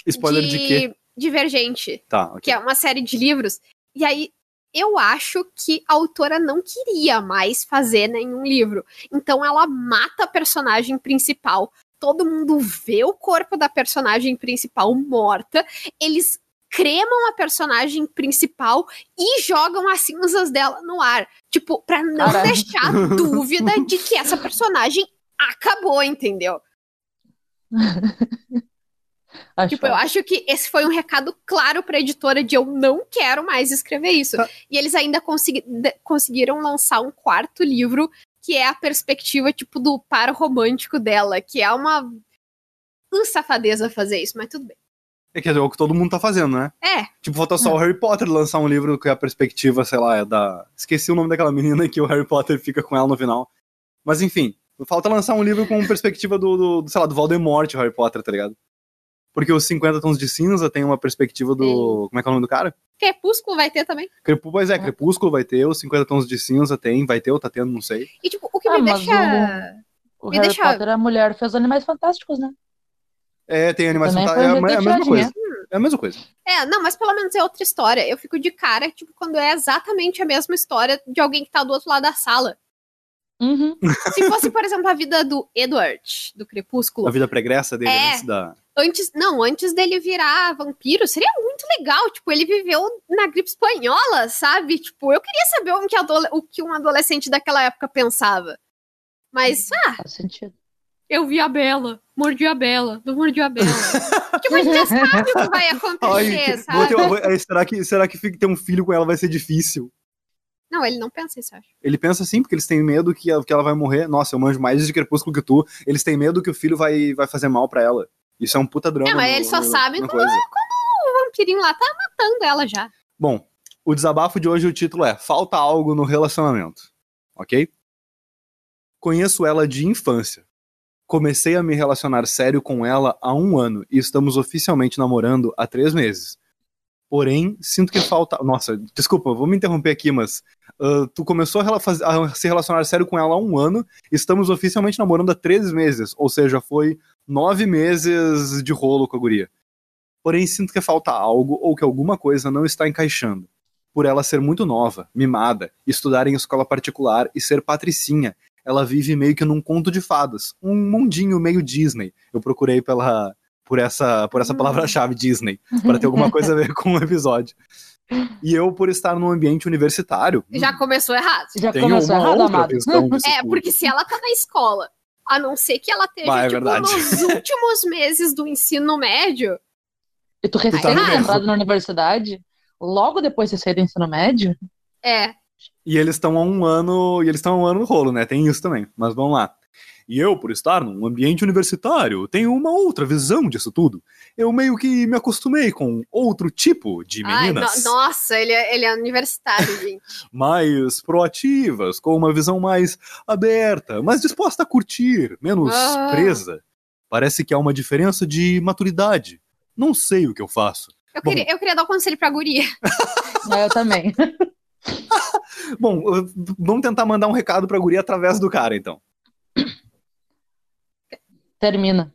Spoiler de, quê? Divergente Tá, ok. que é uma série de livros. E aí eu acho que a autora não queria mais fazer nenhum livro. Então ela mata a personagem principal. Todo mundo vê o corpo da personagem principal morta. Eles cremam a personagem principal e jogam as cinzas dela no ar. Tipo, pra não deixar dúvida de que essa <laughs> personagem acabou, entendeu? <laughs> Acho Tipo, eu acho que esse foi um recado claro pra editora de eu não quero mais escrever isso. Tá. E eles ainda consegui- conseguiram lançar um quarto livro, que é a perspectiva, tipo, do par romântico dela, que é uma, uma safadeza fazer isso, mas tudo bem. É que é o que todo mundo tá fazendo, né? É, Tipo, falta só o Harry Potter lançar um livro que a perspectiva, sei lá, é da. Esqueci o nome daquela menina <laughs> que o Harry Potter fica com ela no final. Mas enfim, falta lançar um livro com perspectiva do, do, do, sei lá, do Voldemort, o Harry Potter, tá ligado? Porque os 50 Tons de Cinza tem uma perspectiva do. Como é que é o nome do cara? Crepúsculo vai ter também. Crepú... Pois é, Crepúsculo vai ter, os 50 Tons de Cinza tem, vai ter ou tá tendo, não sei. E, tipo, o que Ah, me mas deixa... O Me Harry deixa- Potter, a mulher fez Animais Fantásticos, né? É, tem Tá... foi É, a- é a mesma coisa. É a mesma coisa. É, não, mas pelo menos é outra história. Eu fico de cara, tipo, quando é exatamente a mesma história de alguém que tá do outro lado da sala. Uhum. Se fosse, por exemplo, a vida do Edward, do Crepúsculo, A vida pregressa dele É. antes da. antes, não, antes dele virar vampiro, seria muito legal. Tipo, ele viveu na gripe espanhola, sabe? Tipo, eu queria saber o que, adole- o que um adolescente daquela época pensava. Mas, ah, Faz sentido. eu vi a Bela, mordi a Bela, não mordi a Bela. <laughs> tipo, a gente já sabe o que vai acontecer, Ai, sabe? ter- é, será que, será que ter um filho com ela vai ser difícil? Não, ele não pensa isso, eu acho. Ele pensa assim, porque eles têm medo que, a- que ela vai morrer. Nossa, eu manjo mais de Crepúsculo que tu. Eles têm medo que o filho vai, vai fazer mal pra ela. Isso é um puta drama. É, mas no- eles só no- sabem quando- coisa. O vampirinho lá tá matando ela já. Bom, o desabafo de hoje, o título é Falta algo no relacionamento. Ok? Conheço ela de infância. Comecei a me relacionar sério com ela há um ano e estamos oficialmente namorando há três meses. Porém, sinto que falta. Nossa, desculpa, vou me interromper aqui, mas. Ah, tu começou a, a se relacionar sério com ela há um ano, estamos oficialmente namorando há três meses. Ou seja, foi nove meses de rolo com a guria. Porém, sinto que falta algo ou que alguma coisa não está encaixando. Por ela ser muito nova, mimada, estudar em escola particular e ser patricinha, ela vive meio que num conto de fadas, um mundinho meio Disney. Eu procurei pela por essa por essa Hum. palavra-chave Disney, para ter <laughs> alguma coisa a ver com o episódio. E eu por estar num ambiente universitário, Já começou errado. Já começou uma errado, outra amado. <laughs> É, tudo. porque se ela tá na escola, a não ser que ela esteja, é tipo, nos <laughs> últimos meses do ensino médio, E tu tá recém erro. entrado na universidade, logo depois de sair do ensino médio, é. E eles estão há um ano. E eles estão há um ano no rolo, né? Tem isso também. Mas vamos lá. E eu, por estar num ambiente universitário, tenho uma outra visão disso tudo. Eu meio que me acostumei com outro tipo de Ai, meninas. no- nossa, ele é, ele é universitário, <laughs> gente. mais proativas, com uma visão mais aberta, mais disposta a curtir, menos Ah. presa. Parece que há uma diferença de maturidade. Não sei o que eu faço. Eu Bom. queria, eu queria dar um conselho pra guria. <laughs> É, Eu também. <laughs> Bom, vamos tentar mandar um recado pra guria através do cara, então. Termina.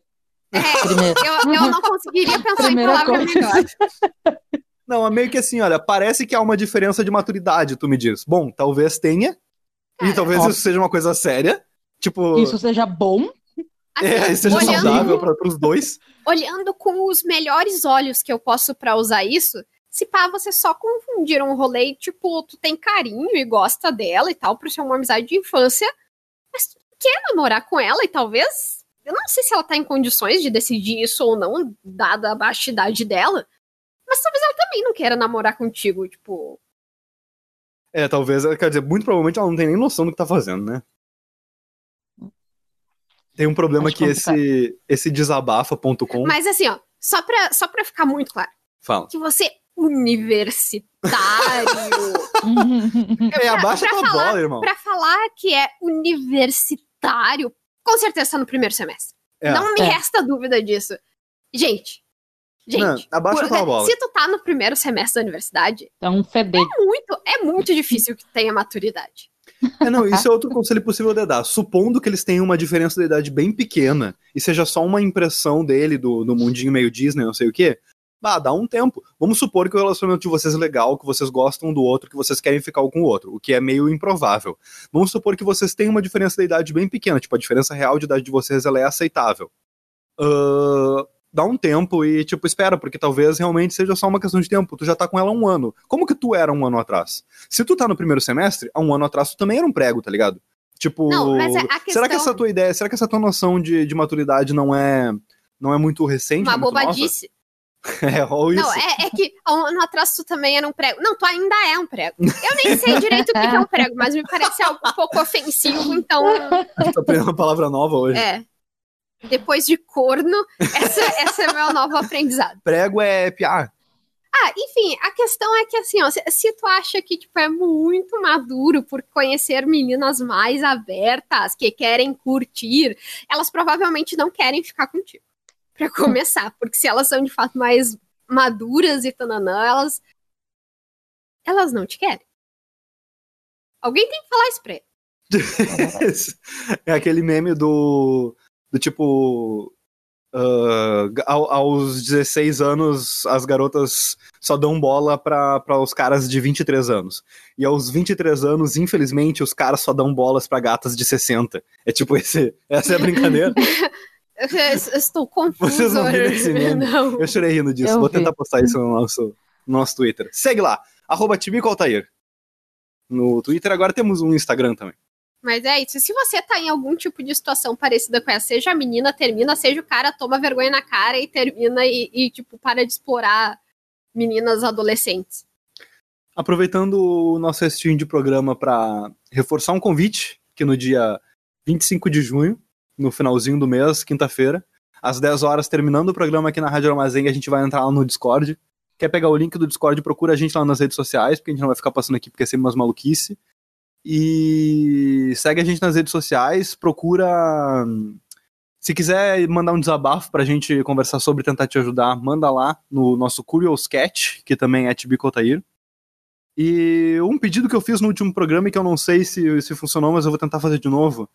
É, <laughs> Primeiro. eu, eu não conseguiria pensar Primeira em palavras coisa. melhores. Não, é meio que assim, olha, parece que há uma diferença de maturidade, tu me diz. Bom, talvez tenha, e Cara, talvez óbvio. isso seja uma coisa séria. Tipo, Isso seja bom. Assim, é, seja olhando, saudável pra, pros dois. olhando com os melhores olhos que eu posso pra usar isso, se pá, você só confundir um rolê, tipo, tu tem carinho e gosta dela e tal, por ser uma amizade de infância, mas tu quer namorar com ela e talvez. Eu não sei se ela tá em condições de decidir isso ou não, dada a baixa idade dela. Mas talvez ela também não queira namorar contigo, tipo. É, talvez, quer dizer, muito provavelmente ela não tem nem noção do que tá fazendo, né? Tem um problema Acho que esse, esse desabafa.com Mas assim, ó, só pra, só pra ficar muito claro, fala. que você é universitário. <laughs> É, pra- abaixa pra tua falar- bola, irmão. Pra falar que é universitário, com certeza tá no primeiro semestre. É. Não me É. resta dúvida disso. Gente, gente, Não, abaixa por- tua bola. se tu tá no primeiro semestre da universidade, É um fedê. é muito, é muito difícil que tu tenha maturidade. É, não, isso é outro conselho possível de dar. Supondo que eles tenham uma diferença de idade bem pequena e seja só uma impressão dele do, do mundinho meio Disney, não sei o quê. Ah, dá um tempo. Vamos supor que o relacionamento de vocês é legal, que vocês gostam um do outro, que vocês querem ficar um com o outro, o que é meio improvável. Vamos supor que vocês têm uma diferença de idade bem pequena, tipo, a diferença real de idade de vocês ela é aceitável. Ah, dá um tempo e, tipo, espera, porque talvez realmente seja só uma questão de tempo. Tu já tá com ela há um ano. Como que tu era um ano atrás? Se tu tá no primeiro semestre, há um ano atrás tu também era um prego, tá ligado? Tipo, Não, a- a será que questão- essa tua ideia, será que essa tua noção de, de maturidade não é não é muito recente? Uma é bobadice. <laughs> É, ou isso. Não, é, é que ano atrás tu também era um prego. Não, tu ainda é um prego. Eu nem sei direito o que é um prego, mas me parece algo um pouco ofensivo, então. Tô aprendendo uma palavra nova hoje. É. Depois de corno, essa, essa é o meu novo aprendizado. Prego é piar. Ah, enfim, a questão é que assim, ó, se, se tu acha que tipo, é muito maduro por conhecer meninas mais abertas, que querem curtir, elas provavelmente não querem ficar contigo. Pra começar, porque se elas são de fato mais maduras e tananã, elas. Elas não te querem. Alguém tem que falar isso pra ele. <laughs> é aquele meme do. Do tipo. ao- aos 16 anos, as garotas só dão bola para os caras de 23 anos. E aos 23 anos, infelizmente, os caras só dão bolas para gatas de 60. É tipo esse, essa é a brincadeira. <laughs> Eu, estou confusa. Vocês não viram esse <laughs> meme? Eu chorei rindo disso. Eu Vou vi. tentar postar isso no nosso, no nosso Twitter. Segue lá, arroba Altair. No Twitter agora temos um Instagram também. Mas é isso. Se você tá em algum tipo de situação parecida com essa, seja a menina, termina, seja o cara, toma vergonha na cara e termina e, e, tipo, para de explorar meninas adolescentes. Aproveitando o nosso restinho de programa para reforçar um convite, que no dia 25 de junho, no finalzinho do mês, quinta-feira, às 10 horas, terminando o programa aqui na Rádio Armazém, a gente vai entrar lá no Discord. Quer pegar o link do Discord, procura a gente lá nas redes sociais, porque a gente não vai ficar passando aqui porque é sempre umas maluquice. E segue a gente nas redes sociais, procura. Se quiser mandar um desabafo pra gente conversar sobre tentar te ajudar, manda lá no nosso Curious Cat, que também é Tibicotair. E um pedido que eu fiz no último programa e que eu não sei se, se funcionou, mas eu vou tentar fazer de novo.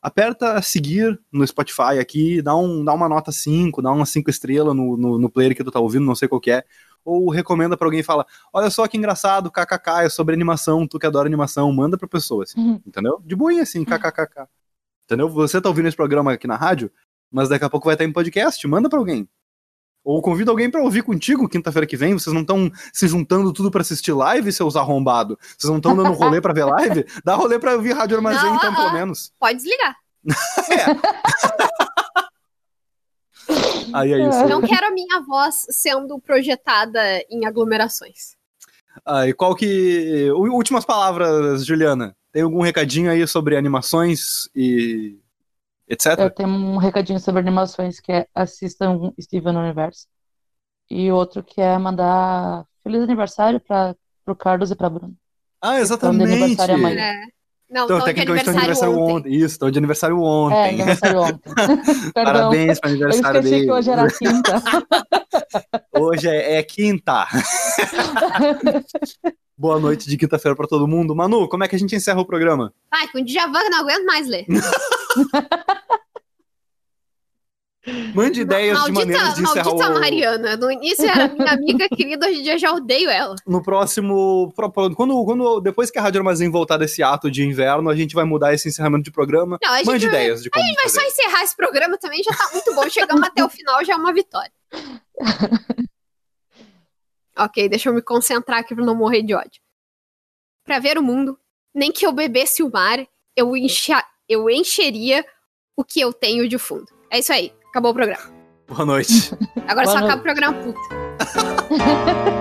Aperta seguir no Spotify aqui, dá, um, dá uma nota 5, dá uma 5 estrelas no, no, no player que tu tá ouvindo, não sei qual que é. Ou recomenda pra alguém e fala: Olha só que engraçado, kkk, é sobre animação, tu que adora animação, manda pra pessoa, assim, Uhum. entendeu? De boinha, assim, kkkk. Entendeu? Você tá ouvindo esse programa aqui na rádio, mas daqui a pouco vai estar em podcast, manda pra alguém. Ou convida alguém pra ouvir contigo quinta-feira que vem. Vocês não estão se juntando tudo pra assistir live, seus arrombados. Vocês não estão dando <laughs> rolê pra ver live? Dá rolê pra ouvir Rádio Armazém, Não, então, ah, pelo ah. menos. Pode desligar. <laughs> <laughs> Aí é isso. Não quero a minha voz sendo projetada em aglomerações. Aí, qual que. Últimas palavras, Juliana. Tem algum recadinho aí sobre animações e etc. Eu tenho um recadinho sobre animações que é assistam Steven Universo. E outro que é mandar feliz aniversário para pro Carlos e pra Bruno. Ah, Estão de exatamente. aniversário amanhã. É. Não, Então, tão de de aniversário ontem. ontem. Isso, estão de aniversário É, ontem. aniversário <laughs> ontem. <laughs> Parabéns para Eu aniversário esqueci dele. que hoje era quinta. <laughs> Hoje é, é quinta. Boa noite de quinta-feira para todo mundo. Manu, como é que a gente encerra o programa? Ai, com o Djavan não aguento mais ler. <laughs> Mande ideias de maneiras de encerrar maldita o... Mariana. No início era minha amiga querida, hoje em dia já odeio ela. No próximo... Quando, quando, depois que a Rádio Armazém voltar desse ato de inverno, a gente vai mudar esse encerramento de programa. Não, a gente Mande vai- ideias de como Mas fazer. só encerrar esse programa também já tá muito bom. Chegamos até o final, já é uma vitória. <laughs> ok, deixa eu me concentrar aqui pra não morrer de ódio. Pra ver o mundo, nem que eu bebesse o mar, eu, encha... eu encheria o que eu tenho de fundo. É isso aí, acabou o programa. Boa noite. Agora Boa só noite. acaba o programa puto. <laughs>